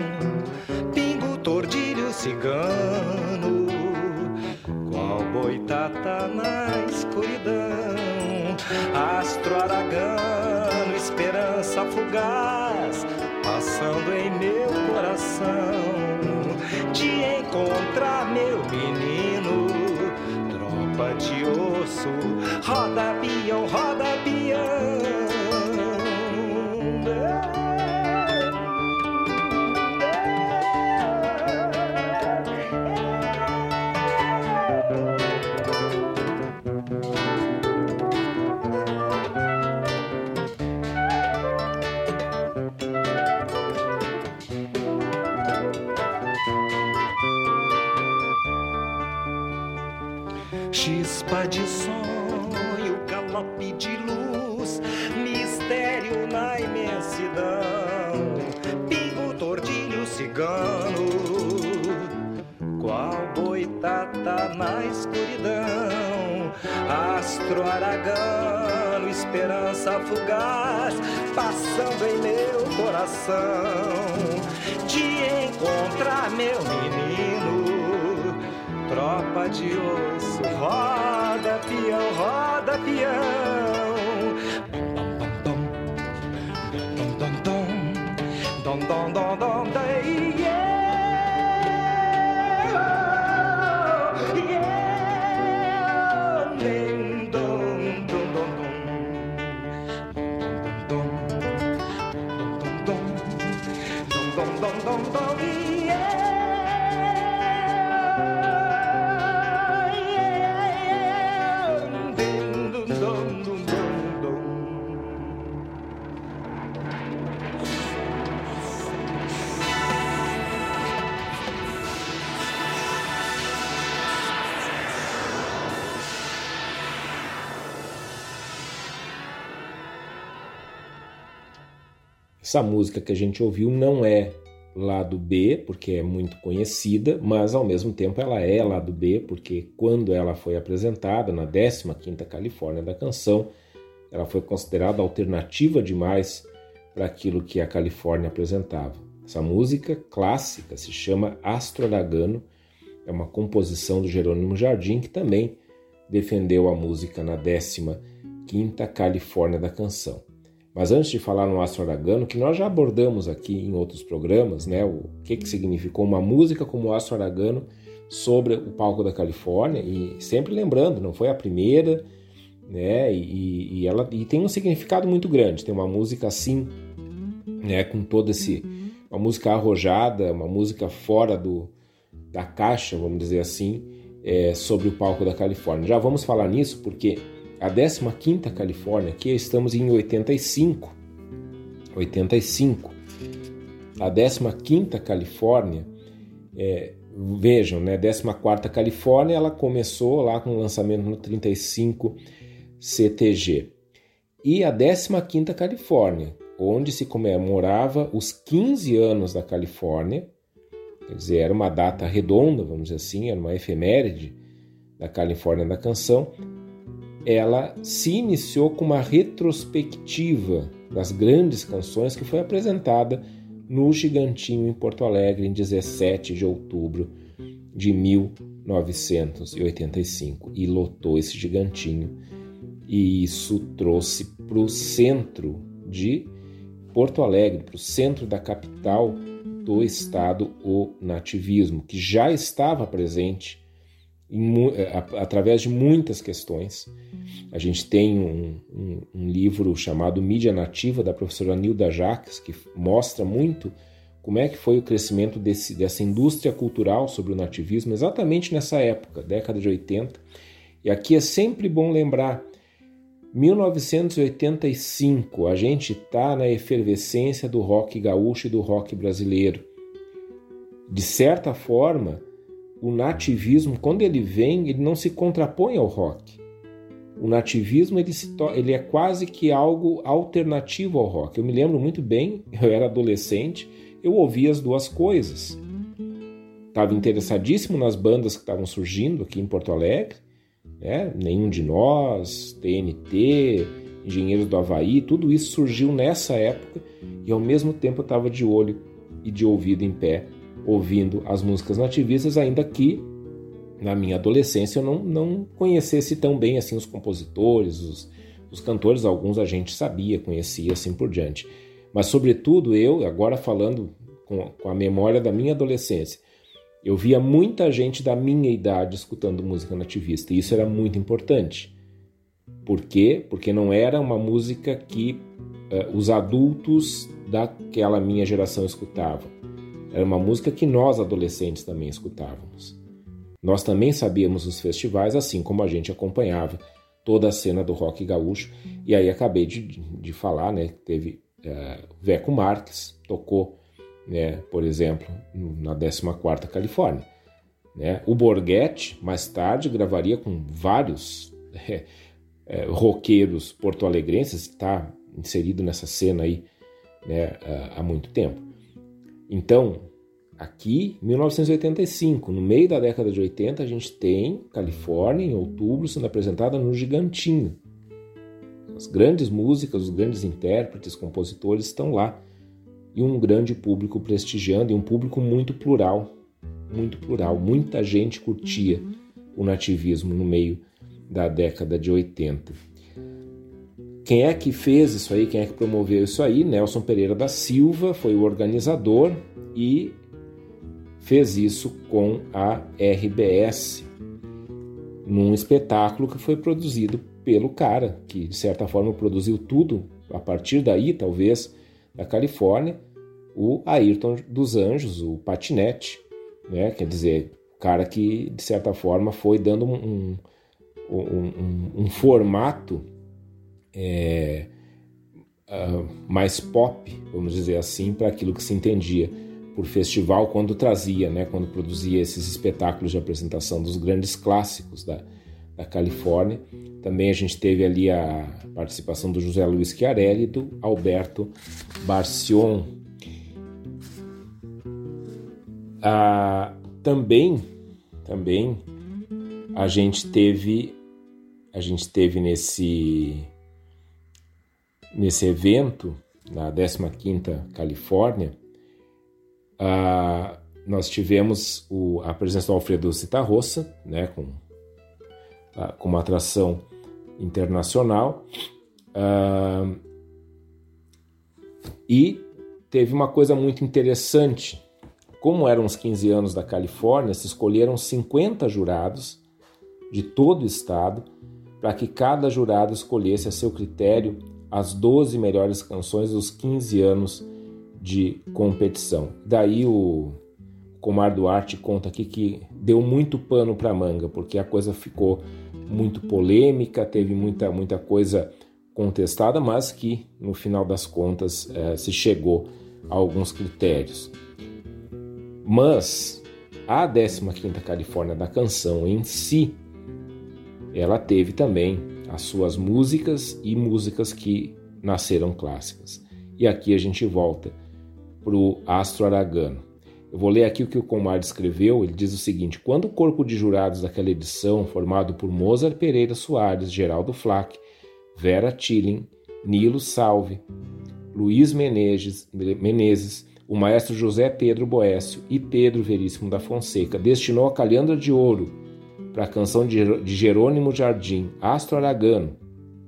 cigano, qual boitata na escuridão, astro aragano, esperança fugaz, passando em meu coração, de encontrar meu menino, tropa de osso. Roda peão, roda peão. Chispa de sol galope de luz, mistério na imensidão, pingo, tordilho, cigano, qual boitata na escuridão, astro aragano, esperança fugaz, passando em meu coração, de encontrar meu menino tropa de osso, roda roda yeah. Essa música que a gente ouviu não é lado B, porque é muito conhecida, mas ao mesmo tempo ela é lado B, porque quando ela foi apresentada na 15ª Califórnia da canção, ela foi considerada alternativa demais para aquilo que a Califórnia apresentava. Essa música clássica se chama Astro Aragano, é uma composição do Jerônimo Jardim, que também defendeu a música na 15ª Califórnia da canção. Mas antes de falar no Astro Aragano, que nós já abordamos aqui em outros programas, né, o que, que significou uma música como Astro Aragano sobre o palco da Califórnia, e sempre lembrando, não foi a primeira, né, e, e ela e tem um significado muito grande, tem uma música assim, né, com todo esse, uma música arrojada, uma música fora do, da caixa, vamos dizer assim, é, sobre o palco da Califórnia. Já vamos falar nisso porque a 15ª Califórnia, aqui estamos em 85. 85. A 15ª Califórnia, é, vejam, né, 14ª Califórnia, ela começou lá com o lançamento no 35 CTG. E a 15ª Califórnia, onde se comemorava os 15 anos da Califórnia, quer dizer, era uma data redonda, vamos dizer assim, era uma efeméride da Califórnia da canção, ela se iniciou com uma retrospectiva das grandes canções que foi apresentada no Gigantinho em Porto Alegre em 17 de outubro de 1985 e lotou esse gigantinho. E isso trouxe para o centro de Porto Alegre, para o centro da capital do estado, o nativismo, que já estava presente em, através de muitas questões. A gente tem um, um, um, livro chamado Mídia Nativa, da professora Nilda Jacques, que mostra muito como é que foi o crescimento desse, dessa indústria cultural sobre o nativismo exatamente nessa época, década de 80. E aqui é sempre bom lembrar 1985, a gente está na efervescência do rock gaúcho e do rock brasileiro. De certa forma, o nativismo, quando ele vem, ele não se contrapõe ao rock. O nativismo ele, se ele é quase que algo alternativo ao rock. Eu me lembro muito bem, eu era adolescente, eu ouvia as duas coisas. Estava interessadíssimo nas bandas que estavam surgindo aqui em Porto Alegre, né? Nenhum de Nós, TNT, Engenheiros do Havaí, tudo isso surgiu nessa época e ao mesmo tempo eu estava de olho e de ouvido em pé, ouvindo as músicas nativistas, ainda que na minha adolescência eu não, não conhecesse tão bem assim os compositores, os, os cantores, alguns a gente sabia, conhecia assim por diante. Mas, sobretudo, eu, agora falando com, com a memória da minha adolescência, eu via muita gente da minha idade escutando música nativista e isso era muito importante. Por quê? Porque não era uma música que uh, os adultos daquela minha geração escutavam. Era uma música que nós adolescentes também escutávamos. Nós também sabíamos os festivais, assim como a gente acompanhava toda a cena do rock gaúcho. E aí acabei de, de falar, né? Teve uh, Veco Marques, tocou né, por exemplo, na 14ª Califórnia. Né? O Borghetti, mais tarde, gravaria com vários é, é, roqueiros porto-alegrenses, está inserido nessa cena aí né, há muito tempo. Então, aqui, 1985, no meio da década de 80, a gente tem Califórnia, em outubro, sendo apresentada no Gigantinho. As grandes músicas, os grandes intérpretes, compositores estão lá e um grande público prestigiando e um público muito plural, muito plural. Muita gente curtia o nativismo no meio da década de 80. Quem é que fez isso aí? Quem é que promoveu isso aí? Nelson Pereira da Silva foi o organizador e fez isso com a RBS num espetáculo que foi produzido pelo cara, que de certa forma produziu tudo a partir daí, talvez da Califórnia, o Ayrton dos Anjos, o patinete, né? quer dizer, o cara que de certa forma foi dando um, um, um, um formato é, uh, mais pop, vamos dizer assim, para aquilo que se entendia por festival quando trazia, né, quando produzia esses espetáculos de apresentação dos grandes clássicos da, da Califórnia. Também a gente teve ali a participação do José Luiz Chiarelli e do Alberto Barcion. Ah, também, também a gente teve, a gente teve nesse nesse evento na 15ª Califórnia, nós tivemos o, a presença do Alfredo Citarrossa, né, com com uma atração internacional. E teve uma coisa muito interessante. Como eram os 15 anos da Califórnia, se escolheram 50 jurados de todo o estado para que cada jurado escolhesse a seu critério as 12 melhores canções dos 15 anos de competição. Daí o Comar Duarte conta aqui que deu muito pano para manga, porque a coisa ficou muito polêmica, teve muita, muita coisa contestada, mas que no final das contas é, se chegou a alguns critérios. Mas a 15ª Califórnia da canção em si, ela teve também as suas músicas e músicas que nasceram clássicas. E aqui a gente volta para o Astro Aragano. Eu vou ler aqui o que o Comar escreveu. Ele diz o seguinte: quando o corpo de jurados daquela edição, formado por Mozart Pereira Soares, Geraldo Flack, Vera Tilling, Nilo Salve, Luiz Menezes, Menezes, o maestro José Pedro Boécio e Pedro Veríssimo da Fonseca destinou a calhandra de ouro para a canção de Jerônimo Jardim, Astro Aragano,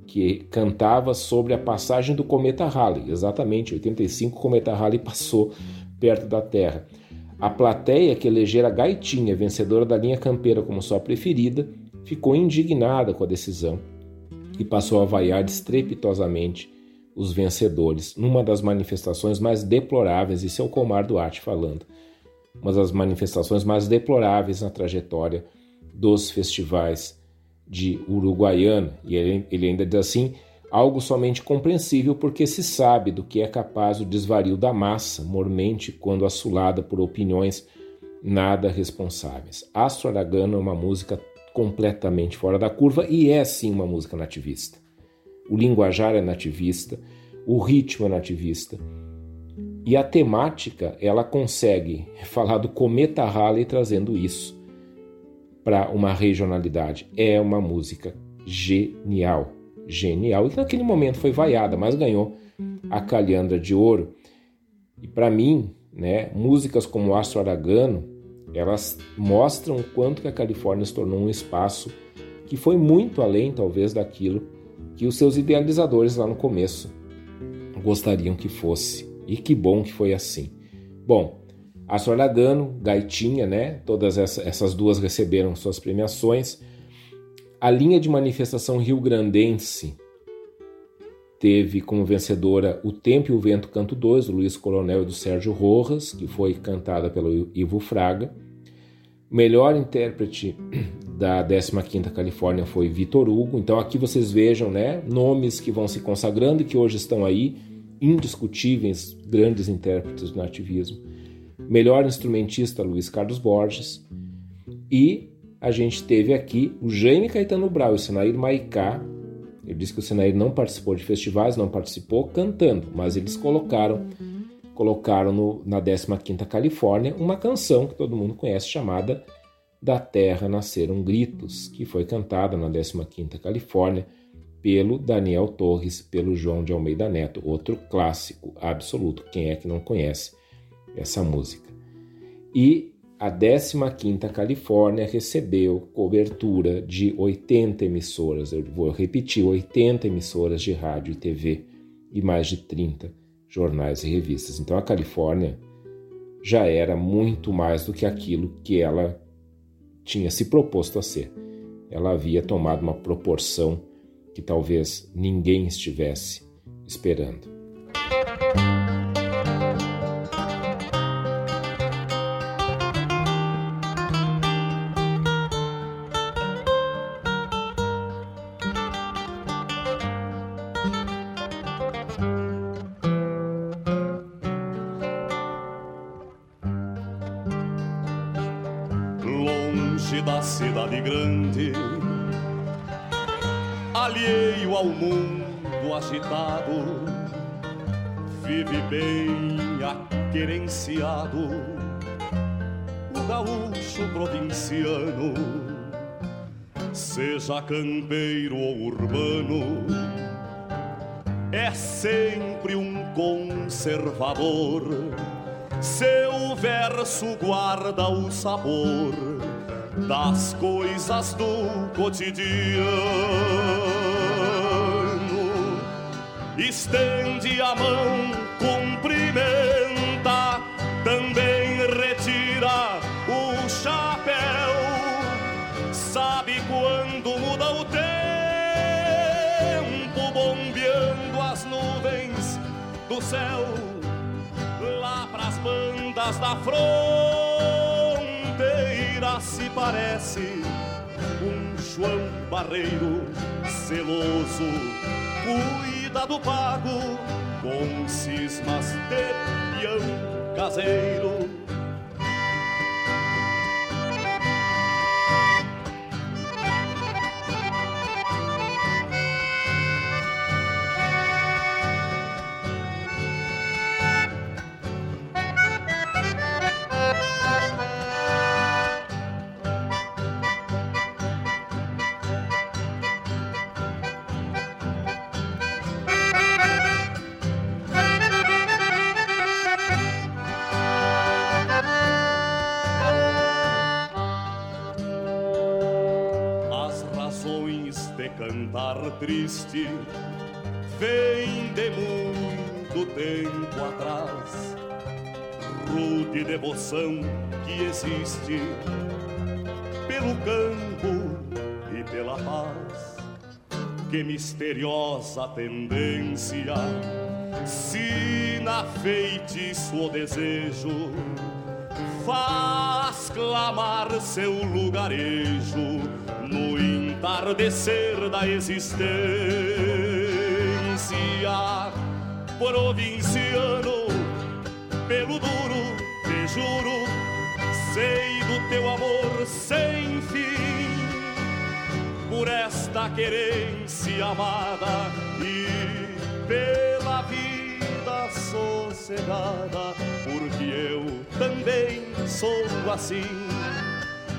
que cantava sobre a passagem do cometa Halley. Exatamente, 85 o cometa Halley passou perto da Terra. A plateia que elegera Gaitinha vencedora da linha campeira como sua preferida ficou indignada com a decisão e passou a vaiar estrepitosamente os vencedores numa das manifestações mais deploráveis, e seu Comar Duarte falando, uma das manifestações mais deploráveis na trajetória dos festivais de Uruguaiana. E ele, ainda diz assim: algo somente compreensível porque se sabe do que é capaz o desvario da massa, mormente quando assulada por opiniões nada responsáveis. Astro Aragano é uma música completamente fora da curva e é sim uma música nativista. O linguajar é nativista, o ritmo é nativista. E a temática, ela consegue falar do cometa Halley trazendo isso para uma regionalidade. É uma música genial, genial. E naquele momento foi vaiada, mas ganhou a Calhandra de Ouro. E para mim, né, músicas como Astro Aragano, elas mostram o quanto que a Califórnia se tornou um espaço que foi muito além, talvez, daquilo que os seus idealizadores lá no começo gostariam que fosse. E que bom que foi assim. Bom, Astro Aragano, Gaitinha, né? Todas essas duas receberam suas premiações. A linha de manifestação rio-grandense teve como vencedora O Tempo e o Vento Canto 2, do Luiz Coronel e do Sérgio Rojas, que foi cantada pelo Ivo Fraga. Melhor intérprete da 15ª Califórnia foi Vitor Hugo. Então aqui vocês vejam, né, nomes que vão se consagrando e que hoje estão aí, indiscutíveis grandes intérpretes do nativismo melhor instrumentista Luiz Carlos Borges, e a gente teve aqui o Jaime Caetano Brau e o Senair Maicá. Eu disse que o Senair não participou de festivais, não participou cantando, mas eles colocaram colocaram no, na 15ª Califórnia uma canção que todo mundo conhece chamada Da Terra Nasceram Gritos, que foi cantada na 15ª Califórnia pelo Daniel Torres, pelo João de Almeida Neto, outro clássico absoluto. Quem é que não conhece essa música. E a 15ª Califórnia recebeu cobertura de 80 emissoras, eu vou repetir, 80 emissoras de rádio e TV e mais de 30 jornais e revistas. Então a Califórnia já era muito mais do que aquilo que ela tinha se proposto a ser. Ela havia tomado uma proporção que talvez ninguém estivesse esperando. Seja campeiro ou urbano, é sempre um conservador. Seu verso guarda o sabor das coisas do cotidiano. Estende a mão, bandas da fronteira se parece um João Barreiro zeloso, cuida do pago com cismas de peão caseiro. Cantar triste vem de muito tempo atrás. Rude devoção que existe pelo campo e pela paz. Que misteriosa tendência se na feitiço o desejo faz clamar seu lugarejo no entardecer da existência. Provinciano, pelo duro, te juro, sei do teu amor sem fim, por esta querência amada e pela vida sossegada, porque eu também sou assim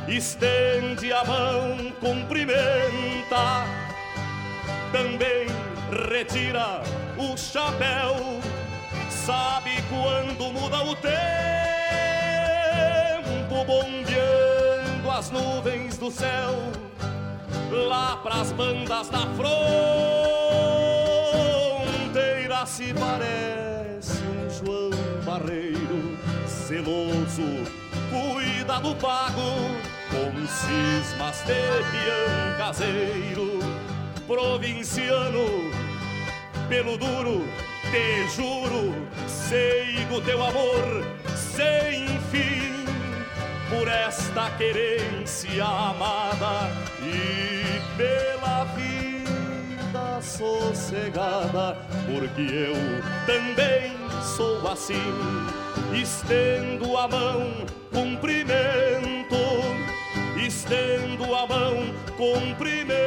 estende a mão, cumprimenta, também retira o chapéu, sabe quando muda o tempo, bombeando as nuvens do céu, lá pras bandas da fronteira se parece um João Barreiro, zeloso, cuida do pago com cismas de peão caseiro, provinciano, pelo duro, te juro, sei do teu amor sem fim, por esta querência amada e pela vida sossegada, porque eu também sou assim, estendo a mão, cumprimento estendo a mão, cumprimento.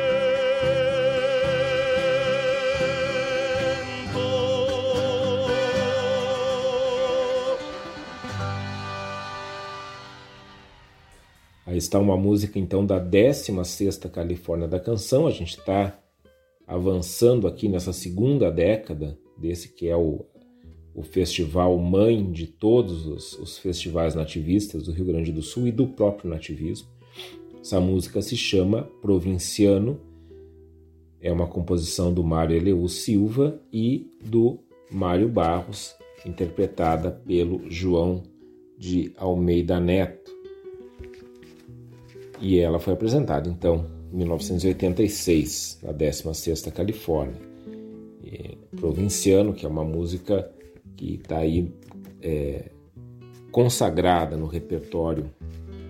Aí está uma música então da 16ª Califórnia da Canção. A gente está avançando aqui nessa segunda década desse que é o, o festival mãe de todos os, os festivais nativistas do Rio Grande do Sul e do próprio nativismo. Essa música se chama Provinciano, é uma composição do Mário Eleu Silva e do Mário Barros, interpretada pelo João de Almeida Neto. E ela foi apresentada então em 1986, na 16ª Califórnia. E, Provinciano, que é uma música que está aí é, consagrada no repertório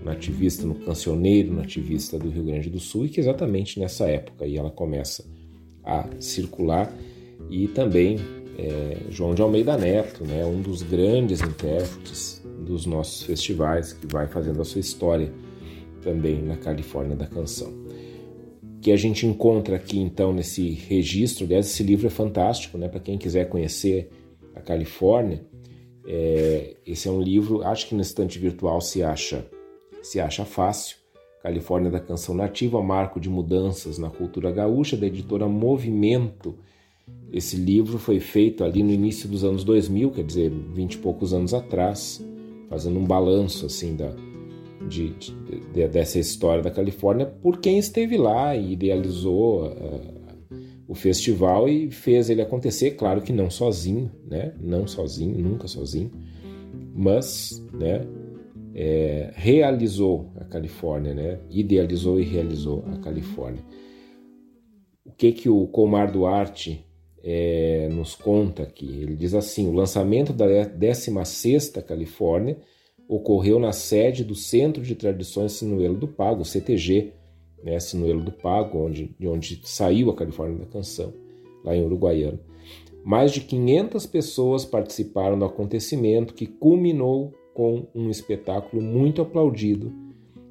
nativista, no cancioneiro nativista do Rio Grande do Sul, e que exatamente nessa época aí ela começa a circular. E também é, João de Almeida Neto, né, um dos grandes intérpretes dos nossos festivais, que vai fazendo a sua história também na Califórnia da canção. Que a gente encontra aqui então nesse registro, aliás, esse livro é fantástico, né, para quem quiser conhecer a Califórnia. É, esse é um livro, acho que no estante virtual se acha se acha fácil. Califórnia da Canção Nativa, marco de mudanças na cultura gaúcha, da editora Movimento. Esse livro foi feito ali no início dos anos 2000, quer dizer, vinte e poucos anos atrás, fazendo um balanço assim da, de, de, dessa história da Califórnia por quem esteve lá e idealizou uh, o festival e fez ele acontecer, claro que não sozinho, né? Não sozinho, nunca sozinho, mas, né? É, realizou a Califórnia, né? idealizou e realizou a Califórnia. O que que o Comar Duarte é, nos conta aqui? Ele diz assim: o lançamento da 16ª Califórnia ocorreu na sede do Centro de Tradições Sinuelo do Pago, CTG, né? Sinuelo do Pago, onde, de onde saiu a Califórnia da Canção, lá em Uruguaiana. Mais de 500 pessoas participaram do acontecimento que culminou com um espetáculo muito aplaudido,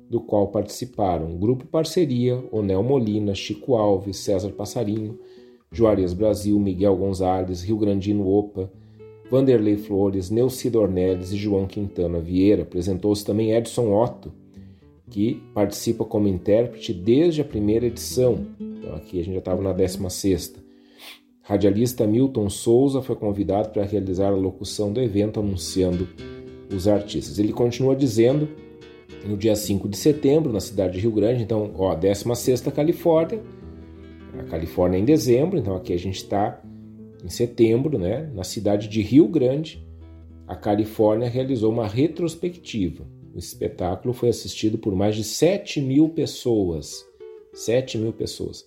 do qual participaram Grupo Parceria, Onel Molina, Chico Alves, César Passarinho, Juarez Brasil, Miguel Gonzalez, Rio Grandino Opa, Vanderlei Flores, Neucido Ornelis e João Quintana Vieira. Apresentou-se também Edson Otto, que participa como intérprete desde a primeira edição. Então aqui a gente já estava na 16 Radialista Milton Souza foi convidado para realizar a locução do evento anunciando os artistas. Ele continua dizendo, no dia 5 de setembro, na cidade de Rio Grande, então, ó, 16ª Califórnia, A Califórnia é em dezembro, então aqui a gente está em setembro, né? Na cidade de Rio Grande, a Califórnia realizou uma retrospectiva. O espetáculo foi assistido por mais de 7 mil pessoas. 7 mil pessoas.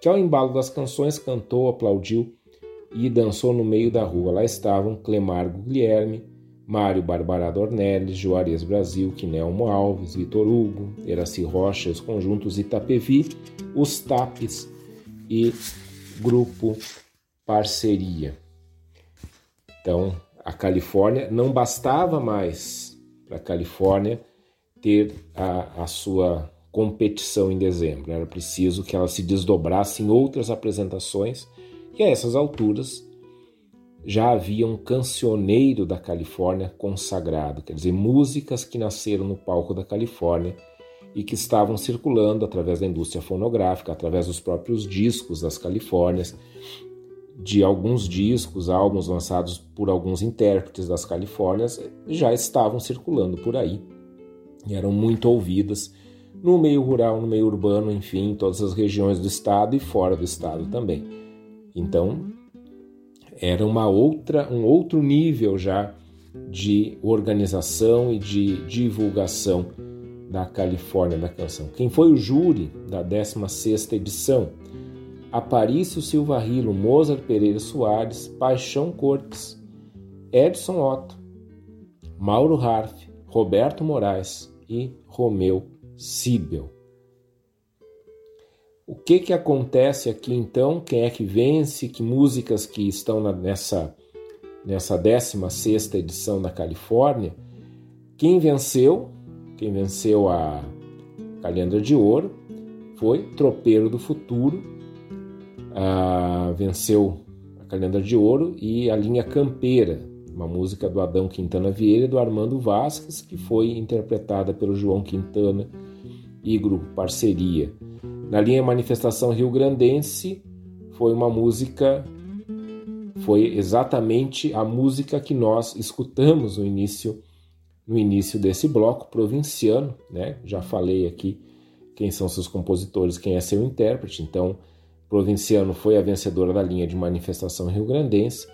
Que ao embalo das canções cantou, aplaudiu e dançou no meio da rua. Lá estavam Clemargo Guilherme, Mário Barbarado Ornelis, Juarez Brasil, Quinelmo Alves, Vitor Hugo, Eraci Rocha, os conjuntos Itapevi, os TAPES e Grupo Parceria. Então, a Califórnia não bastava mais para a Califórnia ter a, a sua competição em dezembro, era preciso que ela se desdobrasse em outras apresentações e a essas alturas já havia um cancioneiro da Califórnia consagrado, quer dizer, músicas que nasceram no palco da Califórnia e que estavam circulando através da indústria fonográfica, através dos próprios discos das Califórnias, de alguns discos, álbuns lançados por alguns intérpretes das Califórnias, já estavam circulando por aí e eram muito ouvidas no meio rural, no meio urbano, enfim, em todas as regiões do estado e fora do estado também. Então, era uma outra, um outro nível já de organização e de divulgação da Califórnia da canção. Quem foi o júri da 16ª edição? Aparício Silva Rilo, Mozart Pereira Soares, Paixão Cortes, Edson Otto, Mauro Harf, Roberto Moraes e Romeu Sibel. O que que acontece aqui então? Quem é que vence? Que músicas que estão na, nessa nessa 16 edição da Califórnia? Quem venceu? Quem venceu a Calendra de Ouro foi Tropeiro do Futuro. Ah, venceu a Calendra de Ouro e a linha Campeira, uma música do Adão Quintana Vieira e do Armando Vasques, que foi interpretada pelo João Quintana e grupo Parceria. Na linha Manifestação Rio Grandense foi uma música, foi exatamente a música que nós escutamos no início, no início desse bloco provinciano, né? Já falei aqui quem são seus compositores, quem é seu intérprete. Então, provinciano foi a vencedora da linha de Manifestação Rio Grandense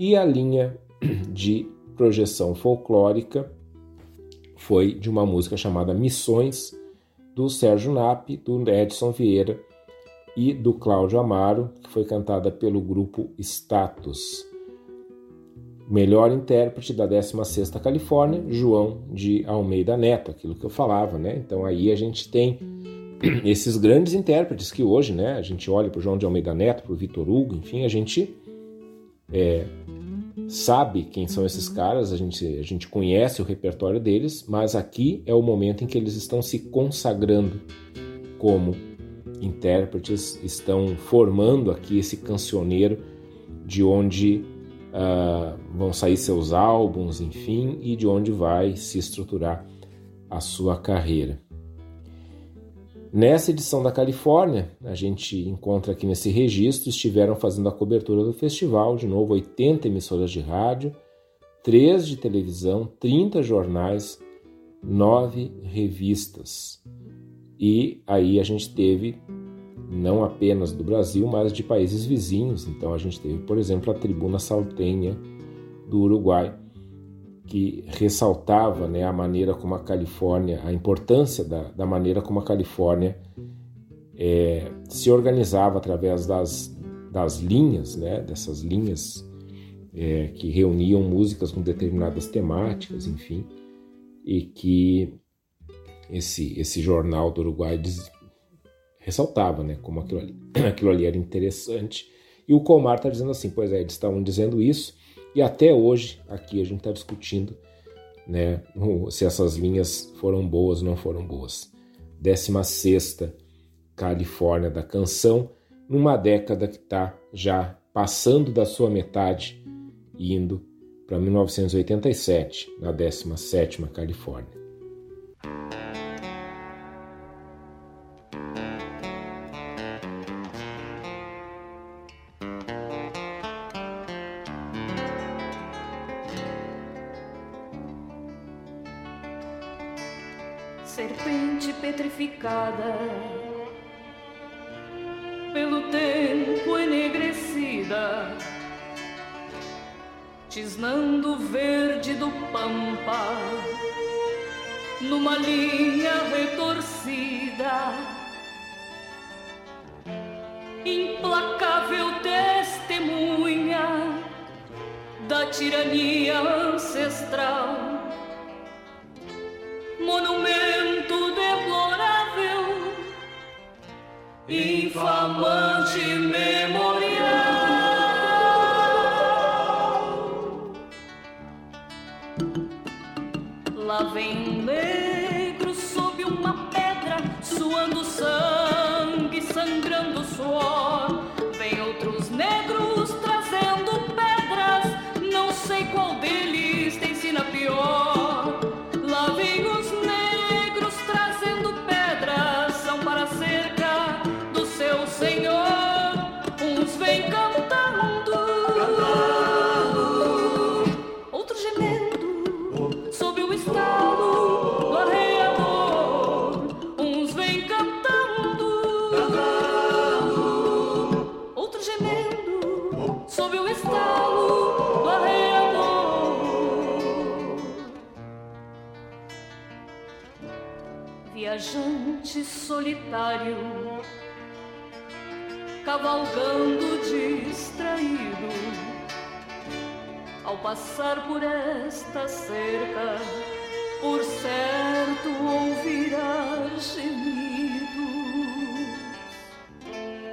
e a linha de projeção folclórica foi de uma música chamada Missões do Sérgio Nap, do Edson Vieira e do Cláudio Amaro, que foi cantada pelo grupo Status. Melhor intérprete da 16ª Califórnia, João de Almeida Neto, aquilo que eu falava, né? Então aí a gente tem esses grandes intérpretes que hoje, né? A gente olha para o João de Almeida Neto, para o Vitor Hugo, enfim, a gente é, sabe quem são esses caras, a gente, a gente conhece o repertório deles, mas aqui é o momento em que eles estão se consagrando como intérpretes, estão formando aqui esse cancioneiro de onde uh, vão sair seus álbuns, enfim, e de onde vai se estruturar a sua carreira. Nessa edição da Califórnia, a gente encontra aqui nesse registro, estiveram fazendo a cobertura do festival, de novo 80 emissoras de rádio, 3 de televisão, 30 jornais, 9 revistas. E aí a gente teve não apenas do Brasil, mas de países vizinhos. Então a gente teve, por exemplo, a Tribuna Saltenha do Uruguai, que ressaltava né, a maneira como a Califórnia, a importância da, da maneira como a Califórnia é, se organizava através das, das linhas, né, dessas linhas é, que reuniam músicas com determinadas temáticas, enfim, e que esse, esse jornal do Uruguai diz, ressaltava né, como aquilo ali, aquilo ali era interessante. E o Comar está dizendo assim: pois é, eles estavam dizendo isso e até hoje, aqui a gente está discutindo né, se essas linhas foram boas ou não foram boas. 16 Califórnia da canção, numa década que está já passando da sua metade, indo para 1987, na 17 Califórnia. picada pelo tempo enegrecida, tisnando o verde do pampa numa linha retorcida. Implacável testemunha da tirania ancestral, monumento de glória infamante memorial. Lá vem passar por esta cerca, por certo ouvirá gemidos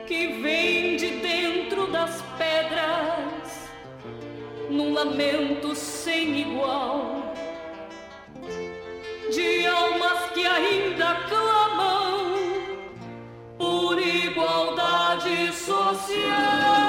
que vem de dentro das pedras, num lamento sem igual, de almas que ainda clamam por igualdade social.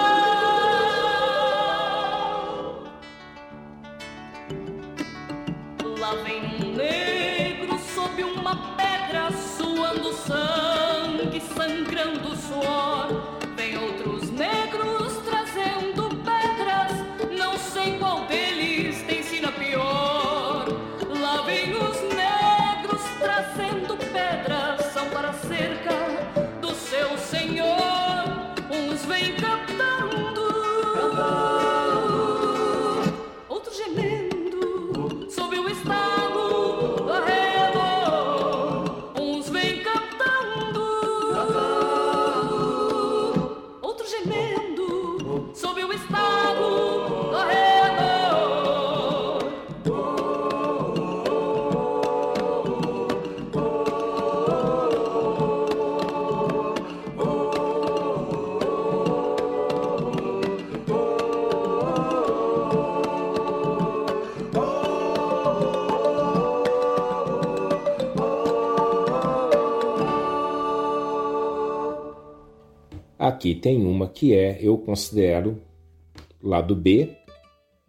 Aqui tem uma que é, eu considero, lado B,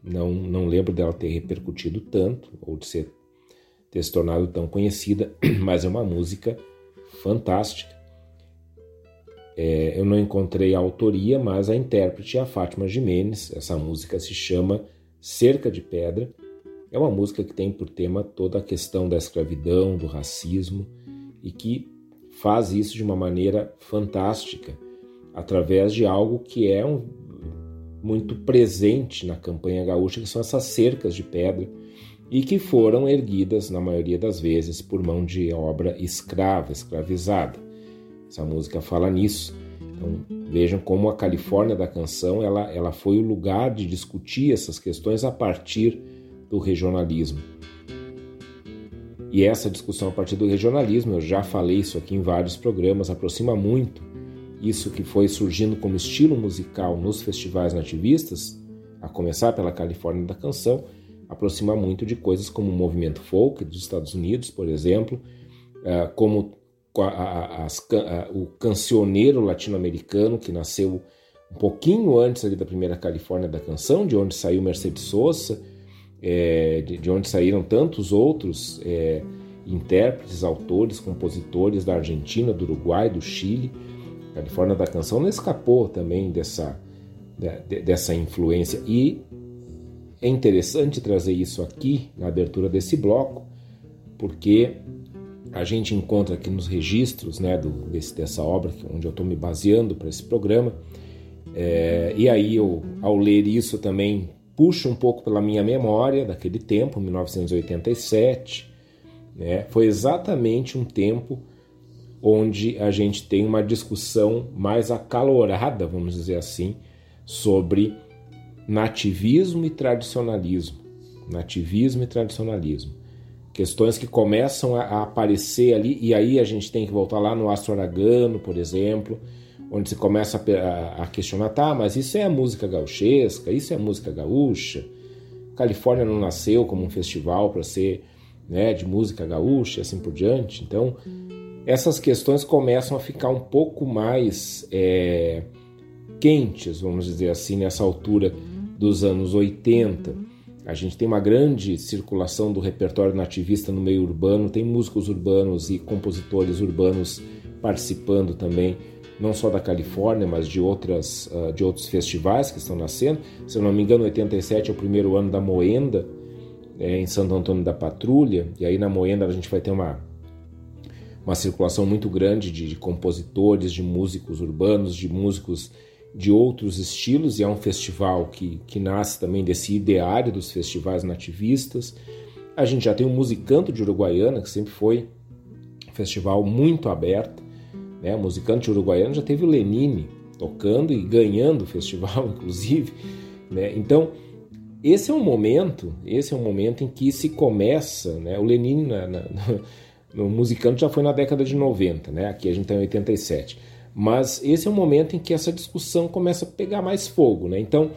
não, não lembro dela ter repercutido tanto, ou de ser, ter se tornado tão conhecida, mas é uma música fantástica. É, eu não encontrei a autoria, mas a intérprete é a Fátima Jimenez. Essa música se chama Cerca de Pedra. É uma música que tem por tema toda a questão da escravidão, do racismo e que faz isso de uma maneira fantástica, através de algo que é um, muito presente na campanha gaúcha, que são essas cercas de pedra e que foram erguidas, na maioria das vezes, por mão de obra escrava, escravizada. Essa música fala nisso. Então, vejam como a Califórnia da canção ela, ela foi o lugar de discutir essas questões a partir do regionalismo. E essa discussão a partir do regionalismo, eu já falei isso aqui em vários programas, aproxima muito isso que foi surgindo como estilo musical nos festivais nativistas, a começar pela Califórnia da canção, aproxima muito de coisas como o movimento folk dos Estados Unidos, por exemplo, eh, como o cancioneiro latino-americano que nasceu um pouquinho antes ali da primeira Califórnia da canção, de onde saiu Mercedes Sosa, é, de, de, onde saíram tantos outros é, intérpretes, autores, compositores da Argentina, do Uruguai, do Chile. Califórnia da canção não escapou também dessa, de, dessa influência. E é interessante trazer isso aqui na abertura desse bloco, porque a gente encontra aqui nos registros né, do, desse, dessa obra, onde eu estou me baseando para esse programa, é, e aí eu, ao ler isso também puxo um pouco pela minha memória daquele tempo, 1987, né? Foi exatamente um tempo onde a gente tem uma discussão mais acalorada, vamos dizer assim, sobre nativismo e tradicionalismo. Nativismo e tradicionalismo. Questões que começam a aparecer ali, e aí a gente tem que voltar lá no Astro Aragano, por exemplo, onde se começa a, questionar, tá, mas isso é música gauchesca, isso é música gaúcha. Califórnia não nasceu como um festival para ser né, de música gaúcha e assim por diante. Então, essas questões começam a ficar um pouco mais é, quentes, vamos dizer assim, nessa altura dos anos 80. A gente tem uma grande circulação do repertório nativista no meio urbano, tem músicos urbanos e compositores urbanos participando também não só da Califórnia, mas de, outras, uh, de outros festivais que estão nascendo. Se eu não me engano, 87 é o primeiro ano da Moenda, é, em Santo Antônio da Patrulha, e aí na Moenda a gente vai ter uma, uma circulação muito grande de, compositores, de músicos urbanos, de músicos de outros estilos, e é um festival que, que nasce também desse ideário dos festivais nativistas. A gente já tem o Musicanto de Uruguaiana, que sempre foi um festival muito aberto, né? O musicante uruguaiano já teve o Lenine tocando e ganhando o festival, inclusive. Né? Então, esse é um momento, esse é um momento em que se começa, né? O Lenine na, na, no musicante já foi na década de 90, né? Aqui a gente está em 87. Mas esse é um momento em que essa discussão começa a pegar mais fogo, né? Então,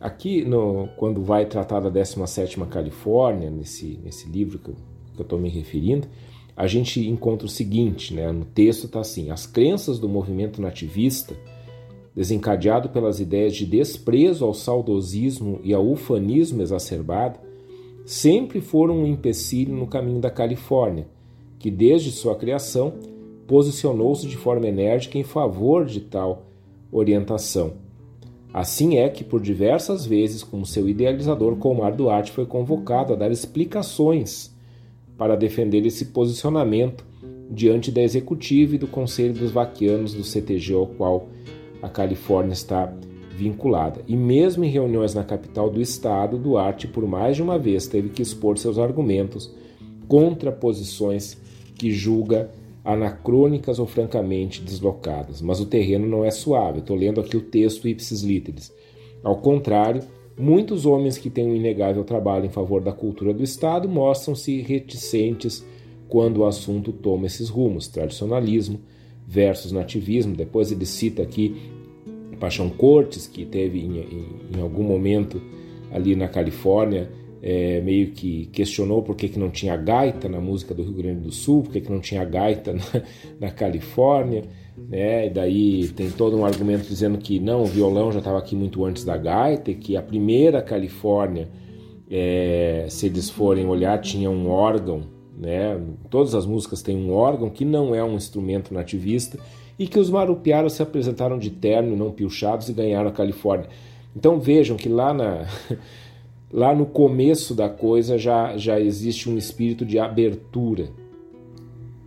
aqui no, quando vai tratar da 17ª Califórnia, nesse, nesse livro que eu estou me referindo, a gente encontra o seguinte, né? no texto está assim: as crenças do movimento nativista, desencadeado pelas ideias de desprezo ao saudosismo e ao ufanismo exacerbado, sempre foram um empecilho no caminho da Califórnia, que desde sua criação posicionou-se de forma enérgica em favor de tal orientação. Assim é que, por diversas vezes, como seu idealizador, Colmar Duarte foi convocado a dar explicações para defender esse posicionamento diante da executiva e do Conselho dos Vaquianos do CTG ao qual a Califórnia está vinculada. E mesmo em reuniões na capital do estado, Duarte por mais de uma vez teve que expor seus argumentos contra posições que julga anacrônicas ou francamente deslocadas. Mas o terreno não é suave. Estou lendo aqui o texto ipsis literis. Ao contrário, Muitos homens que têm um inegável trabalho em favor da cultura do Estado mostram-se reticentes quando o assunto toma esses rumos, tradicionalismo versus nativismo. Depois ele cita aqui Paixão Cortes, que teve em, em, em algum momento ali na Califórnia, é, meio que questionou por que, que não tinha gaita na música do Rio Grande do Sul, por que, que não tinha gaita na, na Califórnia né? E daí tem todo um argumento dizendo que não, o violão já estava aqui muito antes da gaita, e que a primeira Califórnia, é, se eles forem olhar, tinha um órgão, né? Todas as músicas têm um órgão que não é um instrumento nativista e que os marupiaros se apresentaram de terno e não piochados e ganharam a Califórnia. Então vejam que lá na lá no começo da coisa já já existe um espírito de abertura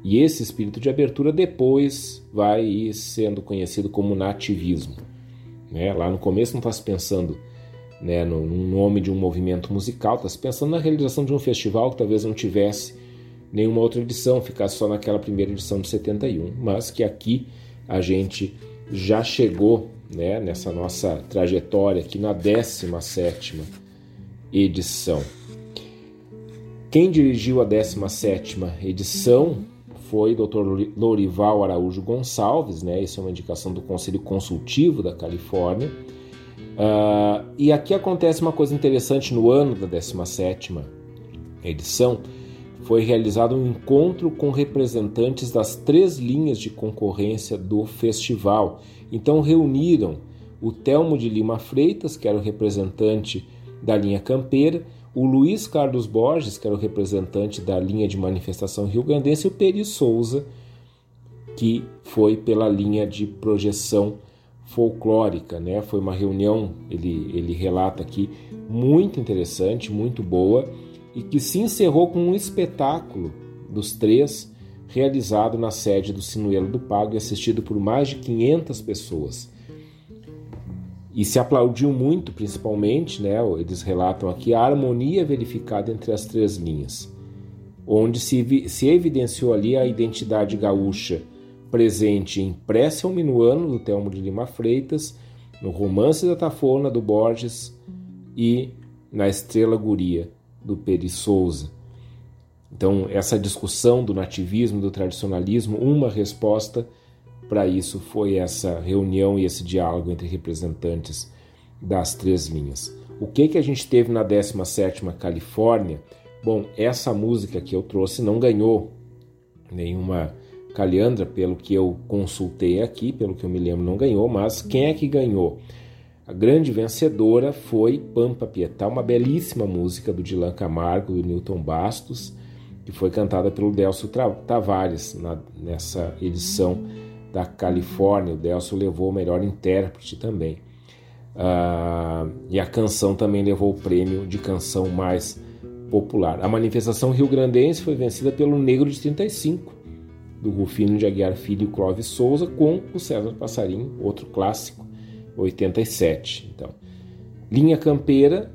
e esse espírito de abertura depois vai sendo conhecido como nativismo. Né? Lá no começo não está se pensando né, no, no, nome de um movimento musical, está se pensando na realização de um festival que talvez não tivesse nenhuma outra edição, ficasse só naquela primeira edição de 71, mas que aqui a gente já chegou né, nessa nossa trajetória aqui na 17ª edição. Quem dirigiu a 17ª edição foi Dr. Lorival Araújo Gonçalves, né? Isso é uma indicação do Conselho Consultivo da Califórnia. Uh, e aqui acontece uma coisa interessante no ano da 17ª edição, foi realizado um encontro com representantes das três linhas de concorrência do festival. Então reuniram o Telmo de Lima Freitas, que era o representante da linha campeira, o Luiz Carlos Borges, que era o representante da linha de manifestação rio-grandense, e o Peri Souza, que foi pela linha de projeção folclórica. Né? Foi uma reunião, ele, ele relata aqui, muito interessante, muito boa, e que se encerrou com um espetáculo dos três, realizado na sede do Sinuelo do Pago e assistido por mais de 500 pessoas. E se aplaudiu muito, principalmente, né, eles relatam aqui, a harmonia verificada entre as três linhas, onde se, se evidenciou ali a identidade gaúcha presente em Prece ao Minuano, do Telmo de Lima Freitas, no Romance da Tafona, do Borges, e na Estrela Guria, do Peri Souza. Então, essa discussão do nativismo, do tradicionalismo, uma resposta para isso foi essa reunião e esse diálogo entre representantes das três linhas. O que, que a gente teve na 17ª Califórnia? Bom, essa música que eu trouxe não ganhou nenhuma Caliandra, pelo que eu consultei aqui, pelo que eu me lembro, não ganhou, mas quem é que ganhou? A grande vencedora foi Pampa Pietá, uma belíssima música do Dilan Camargo do Newton Bastos, que foi cantada pelo Delcio Tavares na, nessa edição da Califórnia. O Delcio levou o melhor intérprete também. Uh, e a canção também levou o prêmio de canção mais popular. A manifestação rio-grandense foi vencida pelo Negro de 35, do Rufino de Aguiar Filho e Clóvis Souza, com o César Passarinho, outro clássico, 87. Então, Linha Campeira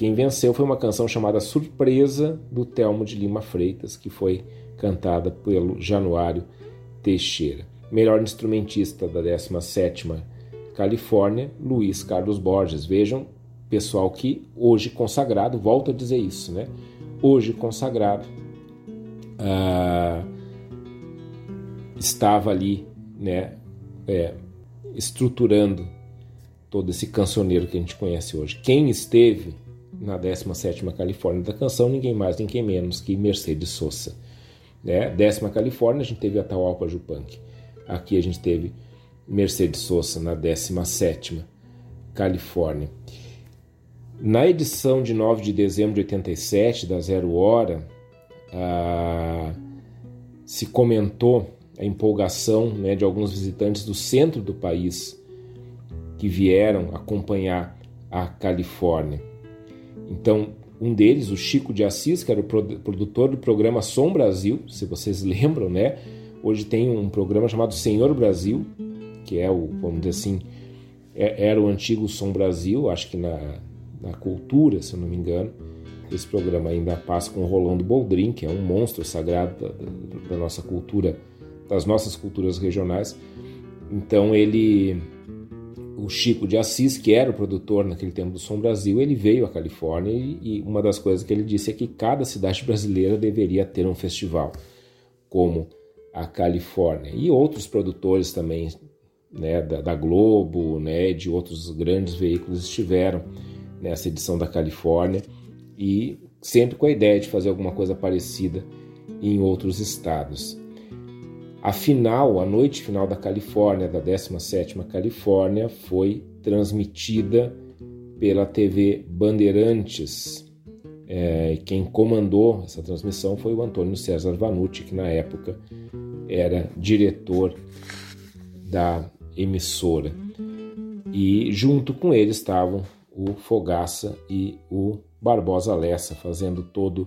quem venceu foi uma canção chamada Surpresa, do Telmo de Lima Freitas, que foi cantada pelo Januário Teixeira. Melhor instrumentista da 17ª Califórnia, Luiz Carlos Borges. Vejam, pessoal que hoje consagrado, volto a dizer isso, né? Hoje consagrado, ah, estava ali, né, é, estruturando todo esse cancioneiro que a gente conhece hoje. Quem esteve na 17ª Califórnia da canção, ninguém mais, ninguém menos que Mercedes Sosa. Né? Décima Califórnia, a gente teve Atahualpa Jupanque. Aqui a gente teve Mercedes Sosa na 17ª Califórnia. Na edição de 9 de dezembro de 87, da Zero Hora, se comentou a empolgação né, de alguns visitantes do centro do país que vieram acompanhar a Califórnia. Então, um deles, o Chico de Assis, que era o produtor do programa Som Brasil, se vocês lembram, né? Hoje tem um programa chamado Senhor Brasil, que é o, vamos dizer assim, é, era o antigo Som Brasil, acho que na, na cultura, se eu não me engano. Esse programa ainda passa com o Rolando Boldrin, que é um monstro sagrado da, da, nossa cultura, das nossas culturas regionais. Então ele o Chico de Assis, que era o produtor naquele tempo do Som Brasil, ele veio à Califórnia e, e, uma das coisas que ele disse é que cada cidade brasileira deveria ter um festival, como a Califórnia. E outros produtores também, né, da, da Globo, né, de outros grandes veículos estiveram nessa edição da Califórnia e sempre com a ideia de fazer alguma coisa parecida em outros estados. A final, a noite final da Califórnia, da 17ª Califórnia, foi transmitida pela TV Bandeirantes. É, quem comandou essa transmissão foi o Antônio César Vanucci, que na época era diretor da emissora. E junto com ele estavam o Fogaça e o Barbosa Lessa, fazendo todo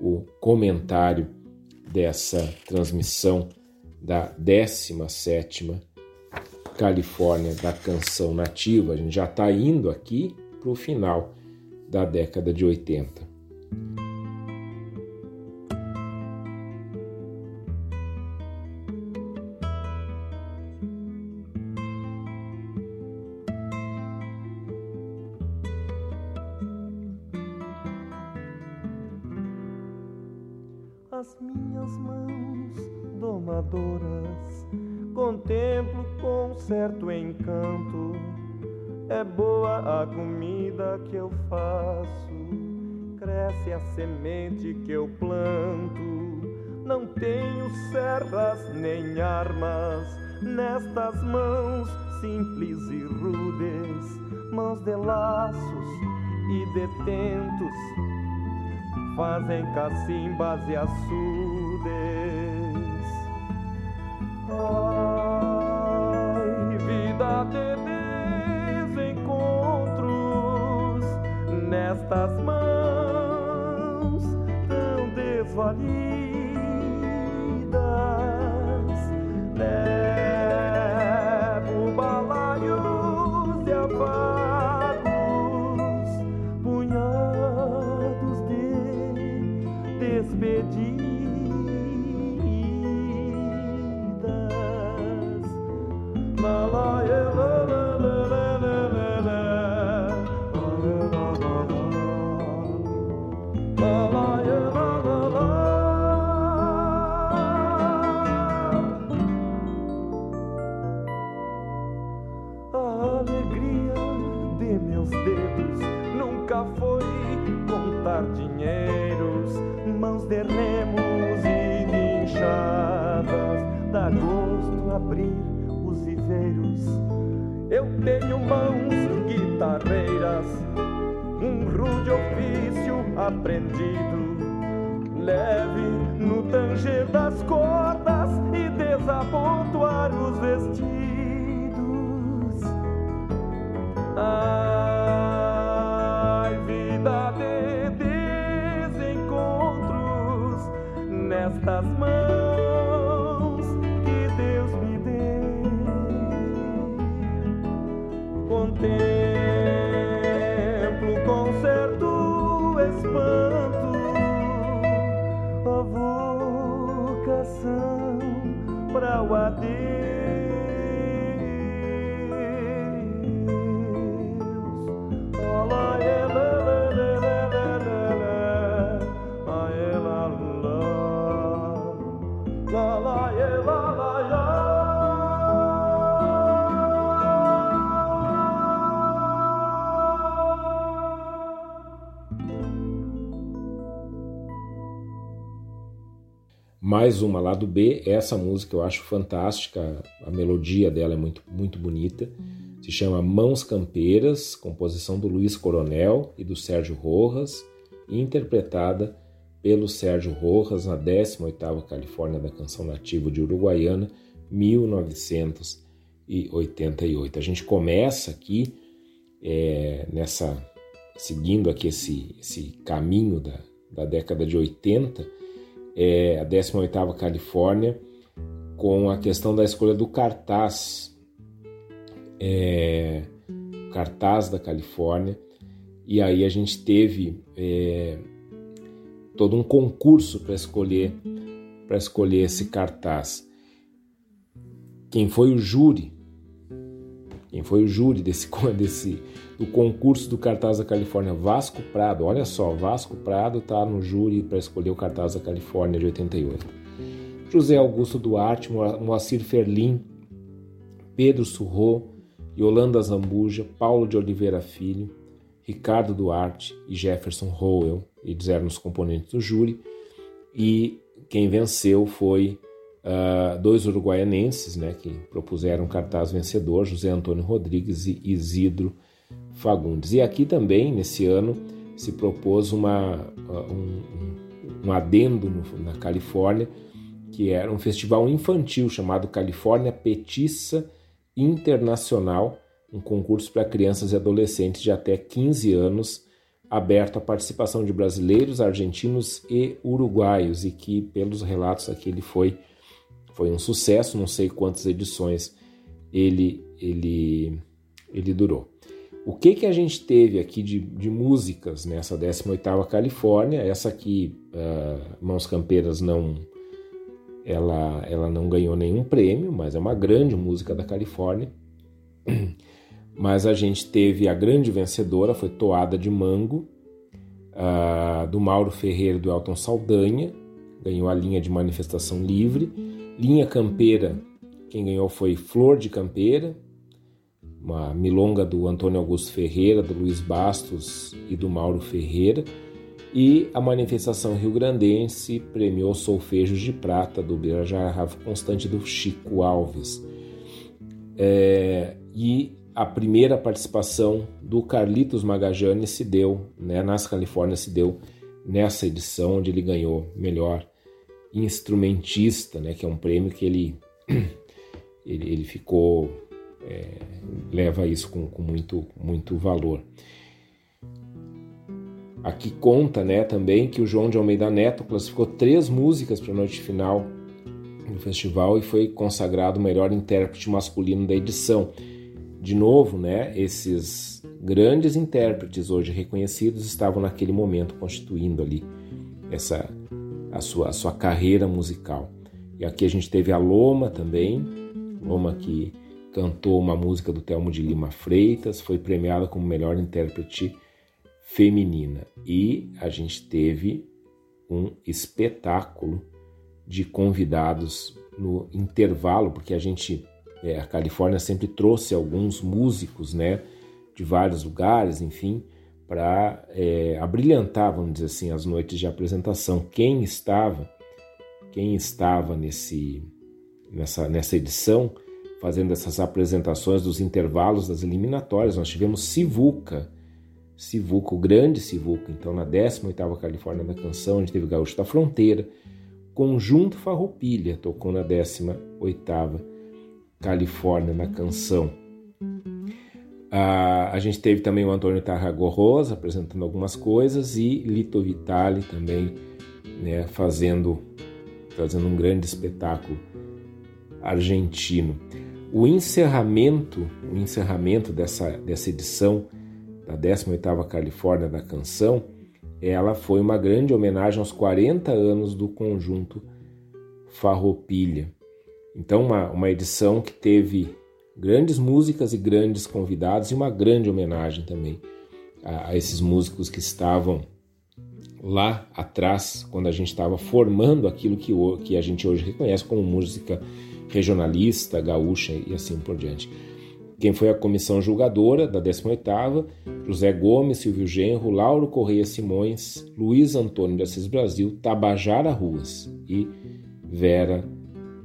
o comentário dessa transmissão da 17ª Califórnia da canção nativa. A gente já está indo aqui para o final da década de 80. Encanto. É boa a comida que eu faço, cresce a semente que eu planto. Não tenho serras nem armas nestas mãos simples e rudes, mãos de laços e detentos, fazem cacimbas e açudes. Ai, vida de desencontros nestas mãos tão desvalidas. Mais uma lá do B, essa música eu acho fantástica, a melodia dela é muito, muito bonita. Se chama Mãos Campeiras, composição do Luiz Coronel e do Sérgio Rojas, interpretada pelo Sérgio Rojas na 18ª Califórnia da Canção Nativa de Uruguaiana, 1988. A gente começa aqui é, nessa seguindo aqui esse, esse caminho da, da década de 80, é, a 18ª Califórnia, com a questão da escolha do cartaz, é, cartaz da Califórnia, e aí a gente teve é, todo um concurso para escolher para escolher esse cartaz. Quem foi o júri? Quem foi o júri desse, desse do concurso do cartaz da Califórnia? Vasco Prado. Olha só, Vasco Prado está no júri para escolher o cartaz da Califórnia de 88. José Augusto Duarte, Moacir Ferlin, Pedro Surro, Yolanda Zambuja, Paulo de Oliveira Filho, Ricardo Duarte e Jefferson Howell, eles eram os componentes do júri, e quem venceu foi uh, dois uruguaianenses, né, que propuseram cartaz vencedor, José Antônio Rodrigues e Isidro Fagundes. E aqui também, nesse ano, se propôs uma, um, um adendo no, na Califórnia, que era um festival infantil chamado Califórnia Petiça Internacional, um concurso para crianças e adolescentes de até 15 anos, aberto à participação de brasileiros, argentinos e uruguaios, e que, pelos relatos aqui, ele foi, foi um sucesso, não sei quantas edições ele, ele, ele durou. O que, que a gente teve aqui de, de músicas nessa 18ª Califórnia? Essa aqui, uh, Mãos Campeiras, não, ela, ela não ganhou nenhum prêmio, mas é uma grande música da Califórnia. Mas a gente teve a grande vencedora, foi Toada de Mango, uh, do Mauro Ferreira e do Elton Saldanha, ganhou a linha de manifestação livre. Linha Campeira, quem ganhou foi Flor de Campeira, uma milonga do Antônio Augusto Ferreira, do Luiz Bastos e do Mauro Ferreira. E a manifestação rio-grandense premiou Solfejos de Prata, do Birajara Rafa Constante do Chico Alves. É, e a primeira participação do Carlitos Magajani se deu, né, nas Califórnias se deu nessa edição, onde ele ganhou melhor instrumentista, né, que é um prêmio que ele, ele, ele ficou, é, leva isso com, com muito, muito valor. Aqui conta né, também que o João de Almeida Neto classificou três músicas para a noite final do festival e foi consagrado o melhor intérprete masculino da edição. De novo, né, esses grandes intérpretes hoje reconhecidos estavam naquele momento constituindo ali essa a sua, a sua carreira musical. E aqui a gente teve a Loma também, Loma que cantou uma música do Telmo de Lima Freitas, foi premiada como melhor intérprete feminina. E a gente teve um espetáculo de convidados no intervalo, porque a gente, é, a Califórnia sempre trouxe alguns músicos, né, de vários lugares, enfim, para é, abrilhantar, vamos dizer assim, as noites de apresentação. Quem estava, quem estava nesse, nessa, nessa edição, fazendo essas apresentações dos intervalos das eliminatórias, nós tivemos Sivuca, Sivuca, o grande Sivuca, então na 18ª Califórnia da Canção, a gente teve Gaúcho da Fronteira, Conjunto Farroupilha tocou na 18ª Califórnia na Canção. Ah, a gente teve também o Antônio Tarragorrosa apresentando algumas coisas e Lito Vitali também né, fazendo, fazendo um grande espetáculo argentino. O encerramento, o encerramento dessa, dessa edição da 18ª Califórnia da Canção, ela foi uma grande homenagem aos 40 anos do conjunto Farroupilha. Então, uma, uma edição que teve grandes músicas e grandes convidados e uma grande homenagem também a, a esses músicos que estavam lá atrás, quando a gente estava formando aquilo que, que a gente hoje reconhece como música regionalista, gaúcha e assim por diante. Quem foi a comissão julgadora da 18ª, José Gomes, Silvio Genro, Lauro Correia Simões, Luiz Antônio de Assis Brasil, Tabajara Ruas e Vera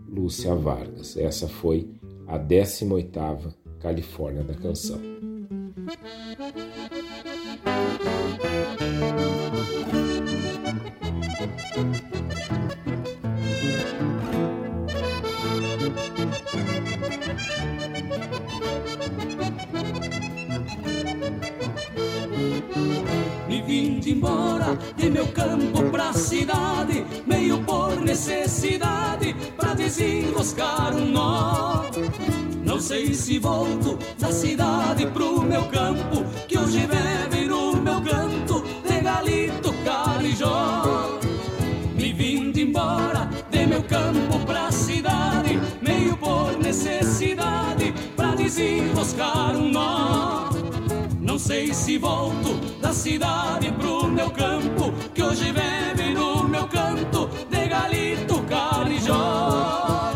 Lúcia Vargas. Essa foi a 18ª Califórnia da Canção. Embora de meu campo pra cidade, meio por necessidade, pra desenroscar um nó. Não sei se volto da cidade pro meu campo, que hoje bebe no meu canto de galito carijó. Me vindo embora de meu campo pra cidade, meio por necessidade, pra desenroscar um nó. Sei se volto da cidade pro meu campo, que hoje bebe no meu canto de galito carijó.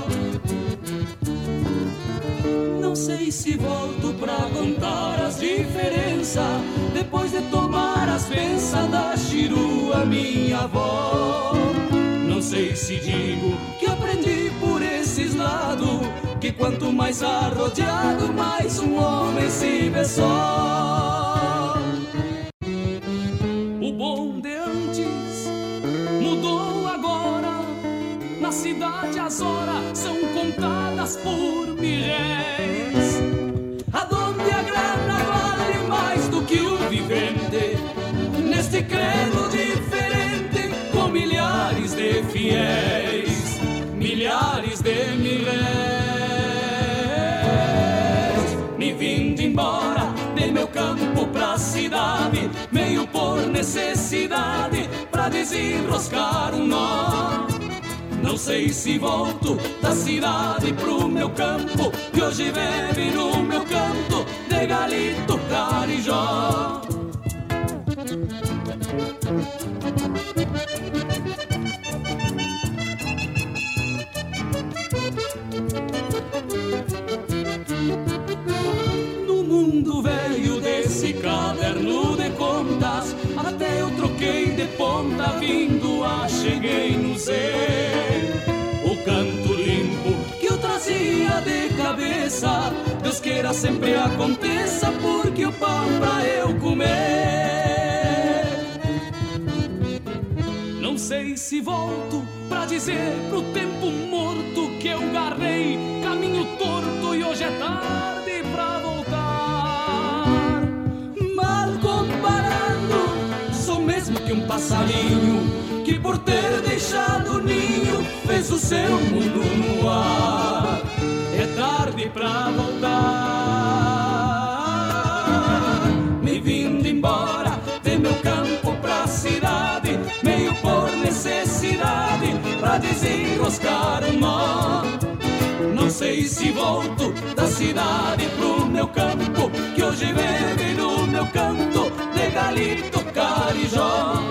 Não sei se volto pra contar as diferenças, depois de tomar as bênçãos da chirua minha avó. Não sei se digo que aprendi por esses lados, que quanto mais arrodeado, mais um homem se vê só. Cidade as horas são contadas por mil réis. Aonde a grana vale mais do que o vivente, neste credo diferente, com milhares de fiéis, milhares de mil réis. Me vindo embora de meu campo pra cidade, meio por necessidade, pra desenroscar um nó não sei se volto da cidade pro meu campo, que hoje bebe no meu canto de galito carijó. No mundo velho desse caderno troquei de ponta vindo a cheguei no zero canto limpo que eu trazia de cabeça. Deus queira sempre aconteça, porque o pão pra eu comer. Não sei se volto pra dizer pro tempo morto que eu garrei caminho torto e hoje é tarde passarinho que por ter deixado o ninho fez o seu mundo no ar. É tarde pra voltar. Me vindo embora de meu campo pra cidade, meio por necessidade, pra desenroscar o nó não sei se volto da cidade pro meu campo, que hoje vive no meu canto de galito carijó.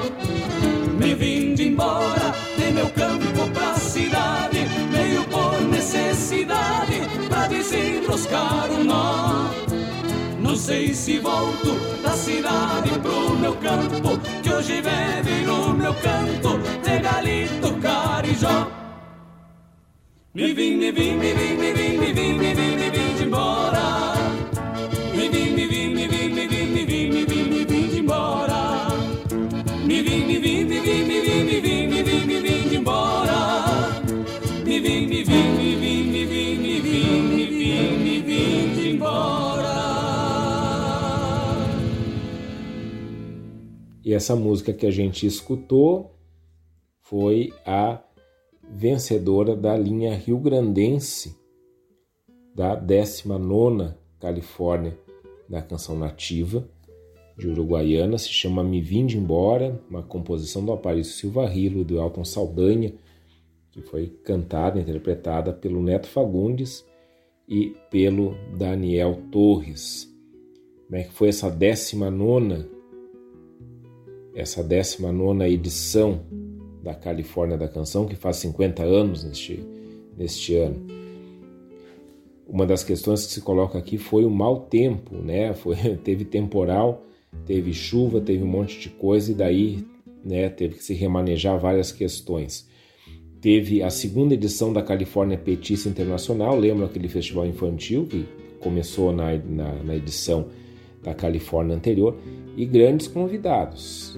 Me vim de embora de meu campo pra cidade, meio por necessidade, pra desenroscar um nó. Não sei se volto da cidade pro meu campo, que hoje vive no meu canto de galito carijó. Me vim, me vim, me vim, me vim, me vim, me vim, me vim de embora. Me vim, me vim, me vim, me vim, me vim, me vim, me vim de embora. Me vim, me vim, me vim, me vim, me vim, me vim, me vim de embora. Me vim, me vim, me vim, me vim, me vim, me vim, me vim de embora. E essa música que a gente escutou foi a vencedora da linha Rio Grandense da 19ª Califórnia da canção nativa de Uruguaiana, se chama Me Vinde Embora, uma composição do Aparício Silva Rilo e do Elton Saldanha, que foi cantada e interpretada pelo Neto Fagundes e pelo Daniel Torres. Como é que foi essa 19 essa 19 edição da Califórnia da Canção, que faz 50 anos neste, neste ano. Uma das questões que se coloca aqui foi o mau tempo, né? Foi, teve temporal, teve chuva, teve um monte de coisa e daí né, teve que se remanejar várias questões. Teve a segunda edição da Califórnia Petista Internacional, lembra aquele festival infantil que começou na, na, na edição da Califórnia anterior, e grandes convidados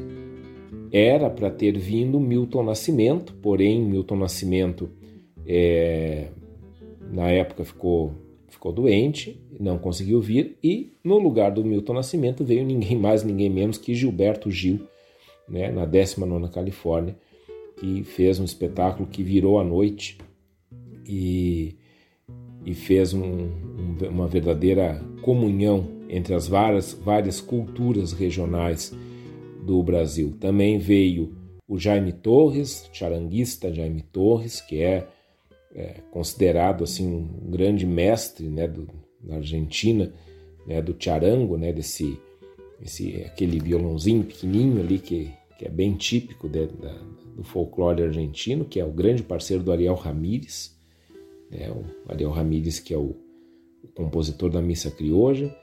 era para ter vindo Milton Nascimento, porém Milton Nascimento é, na época ficou, ficou doente, não conseguiu vir, e no lugar do Milton Nascimento veio ninguém mais, ninguém menos que Gilberto Gil, né, na 19 Califórnia, que fez um espetáculo que virou a noite e, e fez um, um, uma verdadeira comunhão entre as várias, várias culturas regionais do Brasil. Também veio o Jaime Torres, charanguista Jaime Torres, que é, é considerado assim um grande mestre né, do, da Argentina, né, do charango, né, desse esse, aquele violãozinho pequenininho ali que, que é bem típico de, da, do folclore argentino, que é o grande parceiro do Ariel Ramírez, né, o Ariel Ramírez que é o, o compositor da Missa Crioja,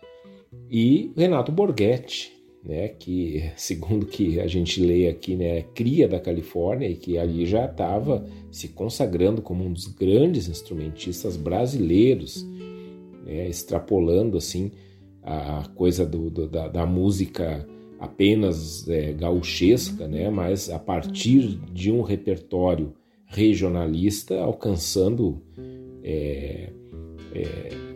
e Renato Borghetti, né, que segundo que a gente lê aqui, né, é cria da Califórnia e que ali já estava se consagrando como um dos grandes instrumentistas brasileiros, né, extrapolando assim a coisa do, do, da, da, música apenas é, gauchesca, né, mas a partir de um repertório regionalista alcançando é, é,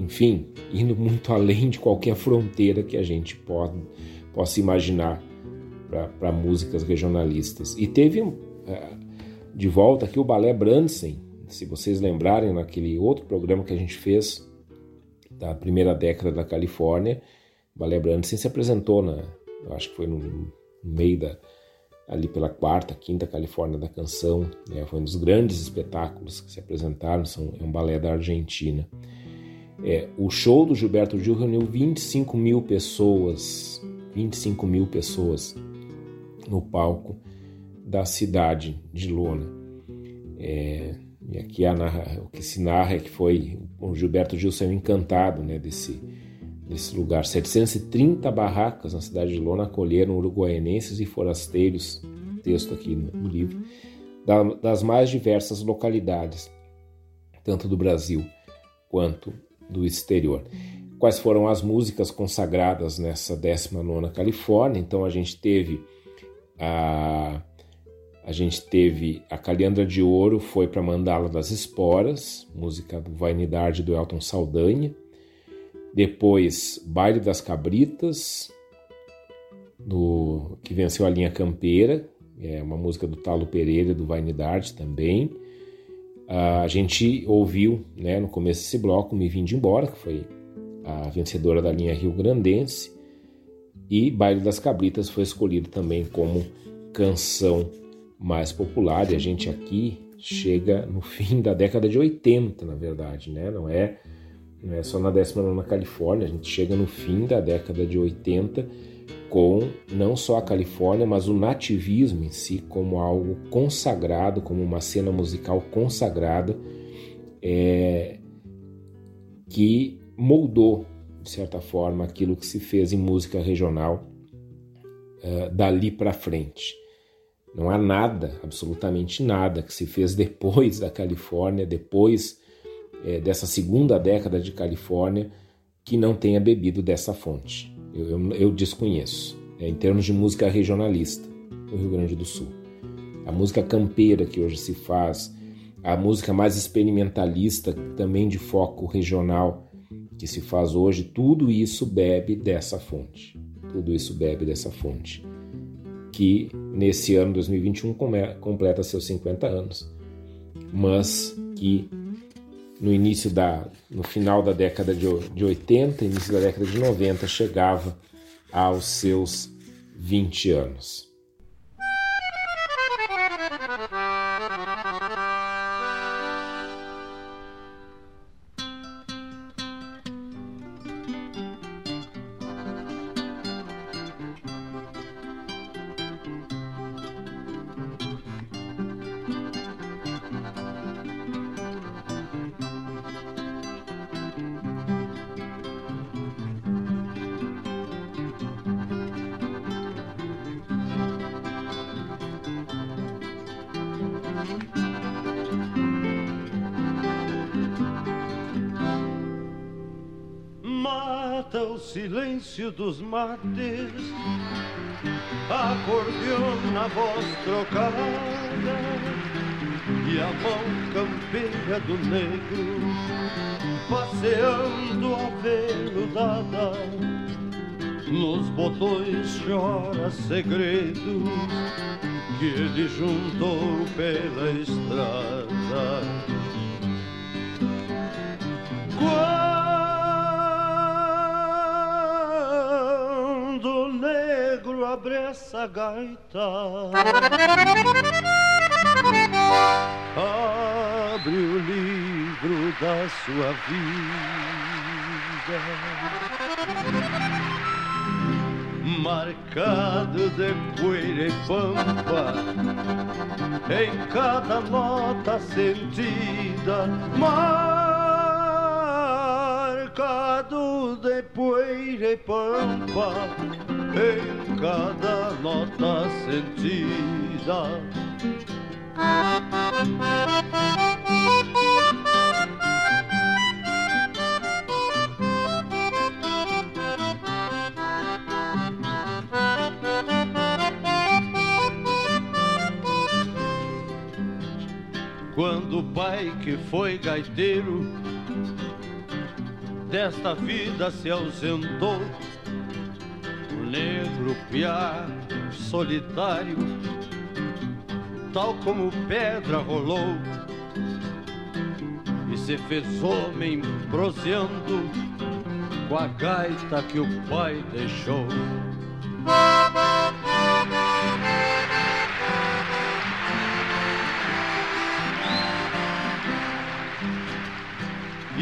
enfim, indo muito além de qualquer fronteira que a gente pode, possa imaginar para músicas regionalistas. E teve é, de volta aqui o Balé Brandsen, se vocês lembrarem naquele outro programa que a gente fez da primeira década da Califórnia, o Balé Brandsen se apresentou na, eu acho que foi no meio da ali pela quarta, quinta Califórnia da canção, né? foi um dos grandes espetáculos que se apresentaram, são, é um balé da Argentina. É, o show do Gilberto Gil reuniu 25 mil pessoas, 25 mil pessoas no palco da cidade de Lona. É, e aqui narra, o que se narra é que foi o Gilberto Gil saiu encantado né, desse, desse lugar. 730 barracas na cidade de Lona acolheram uruguaianenses e forasteiros, texto aqui no livro, das mais diversas localidades, tanto do Brasil quanto do exterior. Quais foram as músicas consagradas nessa 19 Califórnia? Então a gente teve a a gente teve a Calhandra de Ouro foi para Mandala das Esporas, música do Vainidade do Elton Saldanha. Depois Baile das Cabritas, do que venceu a linha Campeira, é uma música do Talo Pereira do Vainidade também. A gente ouviu né, no começo desse bloco Me Vim de Embora, que foi a vencedora da linha Rio Grandense, e Baile das Cabritas foi escolhido também como canção mais popular e a gente aqui chega no fim da década de 80, na verdade, né? Não é, não é só na 19 Califórnia, a gente chega no fim da década de 80 com não só a Califórnia, mas o nativismo em si como algo consagrado, como uma cena musical consagrada é, que moldou, de certa forma, aquilo que se fez em música regional uh, dali para frente. Não há nada, absolutamente nada, que se fez depois da Califórnia, depois é, dessa segunda década de Califórnia, que não tenha bebido dessa fonte. Eu, eu, eu desconheço, é, em termos de música regionalista no Rio Grande do Sul. A música campeira que hoje se faz, a música mais experimentalista, também de foco regional, que se faz hoje, tudo isso bebe dessa fonte. Tudo isso bebe dessa fonte que nesse ano 2021 completa seus 50 anos, mas que no início da no final da década de, de 80, início da década de 90 chegava aos seus 20 anos. Dos mates, acordeon na voz trocada e a mão campeira do negro passeando aveludada. Nos botões chora segredos que ele juntou pela estrada. Abre essa gaita. Abre o livro da sua vida. Marcado de poeira e pampa, em cada nota sentida. Marcado de poeira e pampa em cada nota sentida. Quando o pai que foi gaiteiro desta vida se ausentou negro piá solitário, tal como pedra rolou e se fez homem proseando com a gaita que o pai deixou.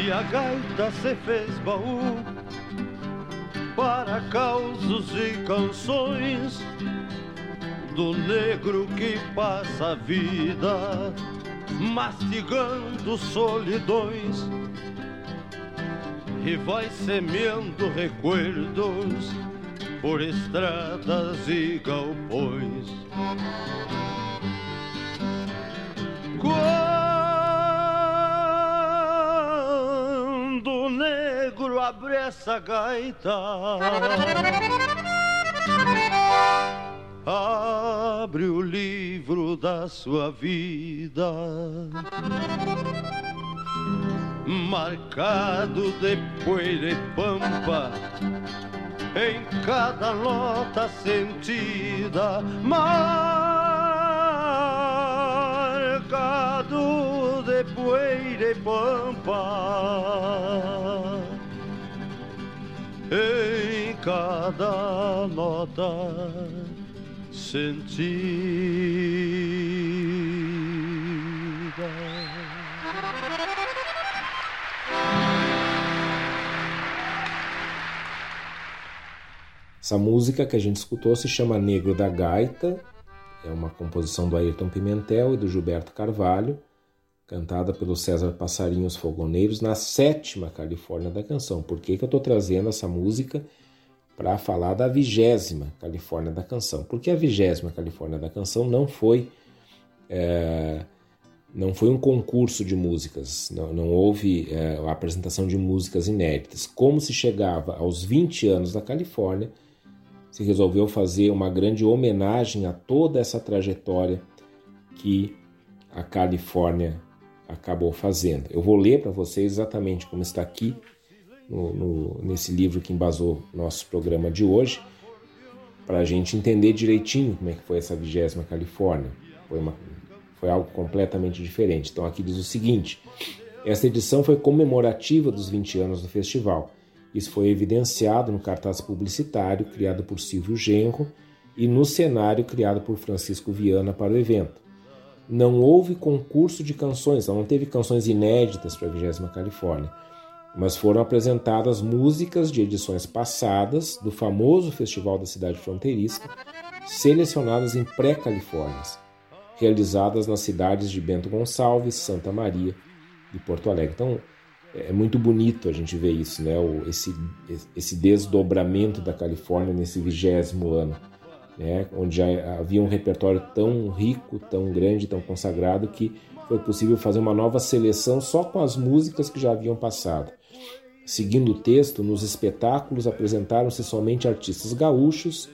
E a gaita se fez baú para causos e canções do negro que passa a vida mastigando solidões e vai semeando recuerdos por estradas e galpões. Abre essa gaita. Abre o livro da sua vida, marcado de poeira e pampa, em cada nota sentida, marcado de poeira e pampa em cada nota sentida. Essa música que a gente escutou se chama Negro da Gaita, é uma composição do Ayrton Pimentel e do Gilberto Carvalho, cantada pelo César Passarinhos Fogoneiros na sétima Califórnia da Canção. Por que, que eu estou trazendo essa música para falar da vigésima Califórnia da Canção? Porque a vigésima Califórnia da Canção não foi é, não foi um concurso de músicas, não, não houve é, a apresentação de músicas inéditas. Como se chegava aos 20 anos da Califórnia, se resolveu fazer uma grande homenagem a toda essa trajetória que a Califórnia acabou fazendo. Eu vou ler para vocês exatamente como está aqui no, no, nesse livro que embasou nosso programa de hoje, para a gente entender direitinho como é que foi essa vigésima Califórnia. Foi uma foi algo completamente diferente. Então aqui diz o seguinte: esta edição foi comemorativa dos 20 anos do festival. Isso foi evidenciado no cartaz publicitário criado por Silvio Genro e no cenário criado por Francisco Viana para o evento. Não houve concurso de canções, não teve canções inéditas para a 20 Califórnia, mas foram apresentadas músicas de edições passadas do famoso Festival da Cidade Fronteiriça, selecionadas em pré-Califórnias realizadas nas cidades de Bento Gonçalves, Santa Maria e Porto Alegre. Então, é muito bonito a gente ver isso, né? Esse, esse desdobramento da Califórnia nesse vigésimo ano, né? Onde já havia um repertório tão rico, tão grande, tão consagrado que foi possível fazer uma nova seleção só com as músicas que já haviam passado. Seguindo o texto, nos espetáculos apresentaram-se somente artistas gaúchos,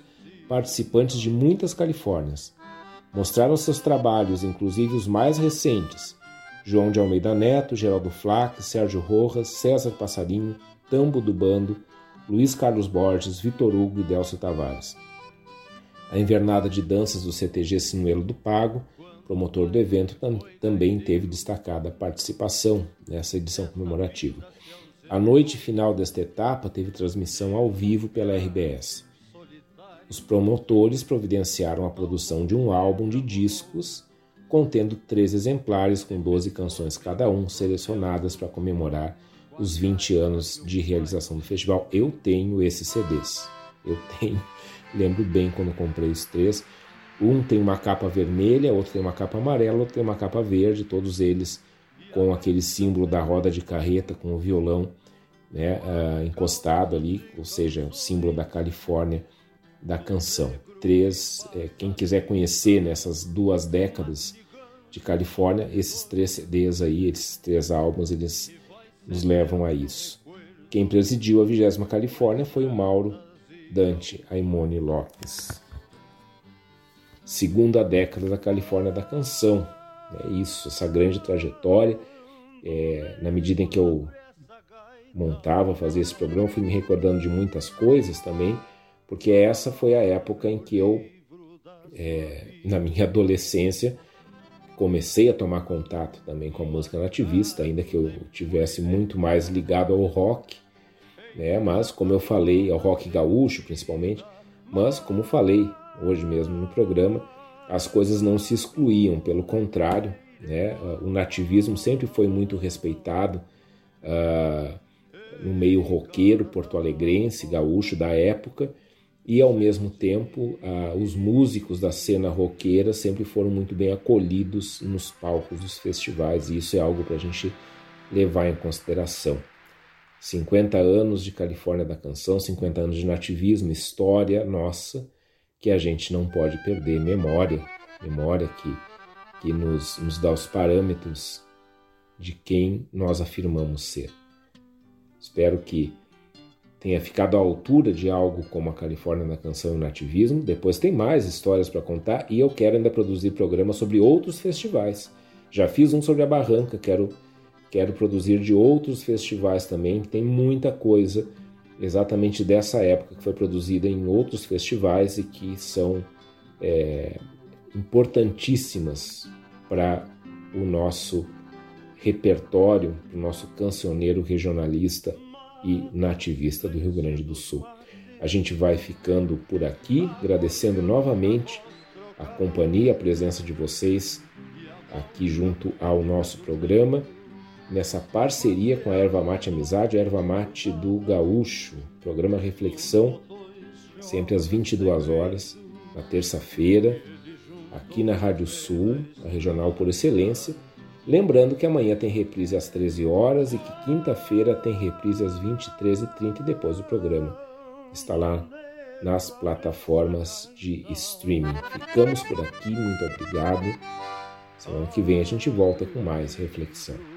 participantes de muitas Califórnias. Mostraram seus trabalhos, inclusive os mais recentes, João de Almeida Neto, Geraldo Flack, Sérgio Rojas, César Passarinho, Tambo do Bando, Luiz Carlos Borges, Vitor Hugo e Delcio Tavares. A invernada de danças do CTG Sinuelo do Pago, promotor do evento, tam também teve destacada participação nessa edição comemorativa. A noite final desta etapa teve transmissão ao vivo pela RBS. Os promotores providenciaram a produção de um álbum de discos contendo três exemplares com 12 canções cada um, selecionadas para comemorar os 20 anos de realização do festival. Eu tenho esses CDs. Eu tenho, lembro bem quando comprei os três. Um tem uma capa vermelha, outro tem uma capa amarela, outro tem uma capa verde, todos eles com aquele símbolo da roda de carreta, com o violão né, uh, encostado ali, ou seja, o símbolo da Califórnia da canção. Três, é, quem quiser conhecer nessas duas décadas de Califórnia, esses três CDs aí, esses três álbuns, eles nos levam a isso. Quem presidiu a 20 Califórnia foi o Mauro Dante Aimone Lopes. Segunda década da Califórnia da canção. É isso, essa grande trajetória. É, na medida em que eu montava, fazia esse programa, fui me recordando de muitas coisas também porque essa foi a época em que eu, é, na minha adolescência, comecei a tomar contato também com a música nativista, ainda que eu tivesse muito mais ligado ao rock, né? Mas como eu falei, ao rock gaúcho principalmente, mas como falei hoje mesmo no programa, as coisas não se excluíam, pelo contrário, né? O nativismo sempre foi muito respeitado uh, no meio roqueiro porto-alegrense, gaúcho da época, e ao mesmo tempo ah, os músicos da cena roqueira sempre foram muito bem acolhidos nos palcos dos festivais e isso é algo para a gente levar em consideração. 50 anos de Califórnia da Canção, 50 anos de nativismo, história nossa que a gente não pode perder, memória, memória que, que nos, nos dá os parâmetros de quem nós afirmamos ser. Espero que tenha ficado à altura de algo como a Califórnia na canção e o nativismo. Depois tem mais histórias para contar e eu quero ainda produzir programas sobre outros festivais. Já fiz um sobre a Barranca, quero quero produzir de outros festivais também. Tem muita coisa exatamente dessa época que foi produzida em outros festivais e que são é, importantíssimas para o nosso repertório, para o nosso cancioneiro regionalista e nativista do Rio Grande do Sul. A gente vai ficando por aqui, agradecendo novamente a companhia, a presença de vocês aqui junto ao nosso programa, nessa parceria com a Erva Mate Amizade, a Erva Mate do Gaúcho, programa Reflexão, sempre às 22 horas, na terça-feira, aqui na Rádio Sul, a regional por excelência. Lembrando que amanhã tem reprise às 13 horas e que quinta-feira tem reprise às 23h30 e depois o programa está lá nas plataformas de streaming. Ficamos por aqui, muito obrigado. Semana que vem a gente volta com mais reflexão.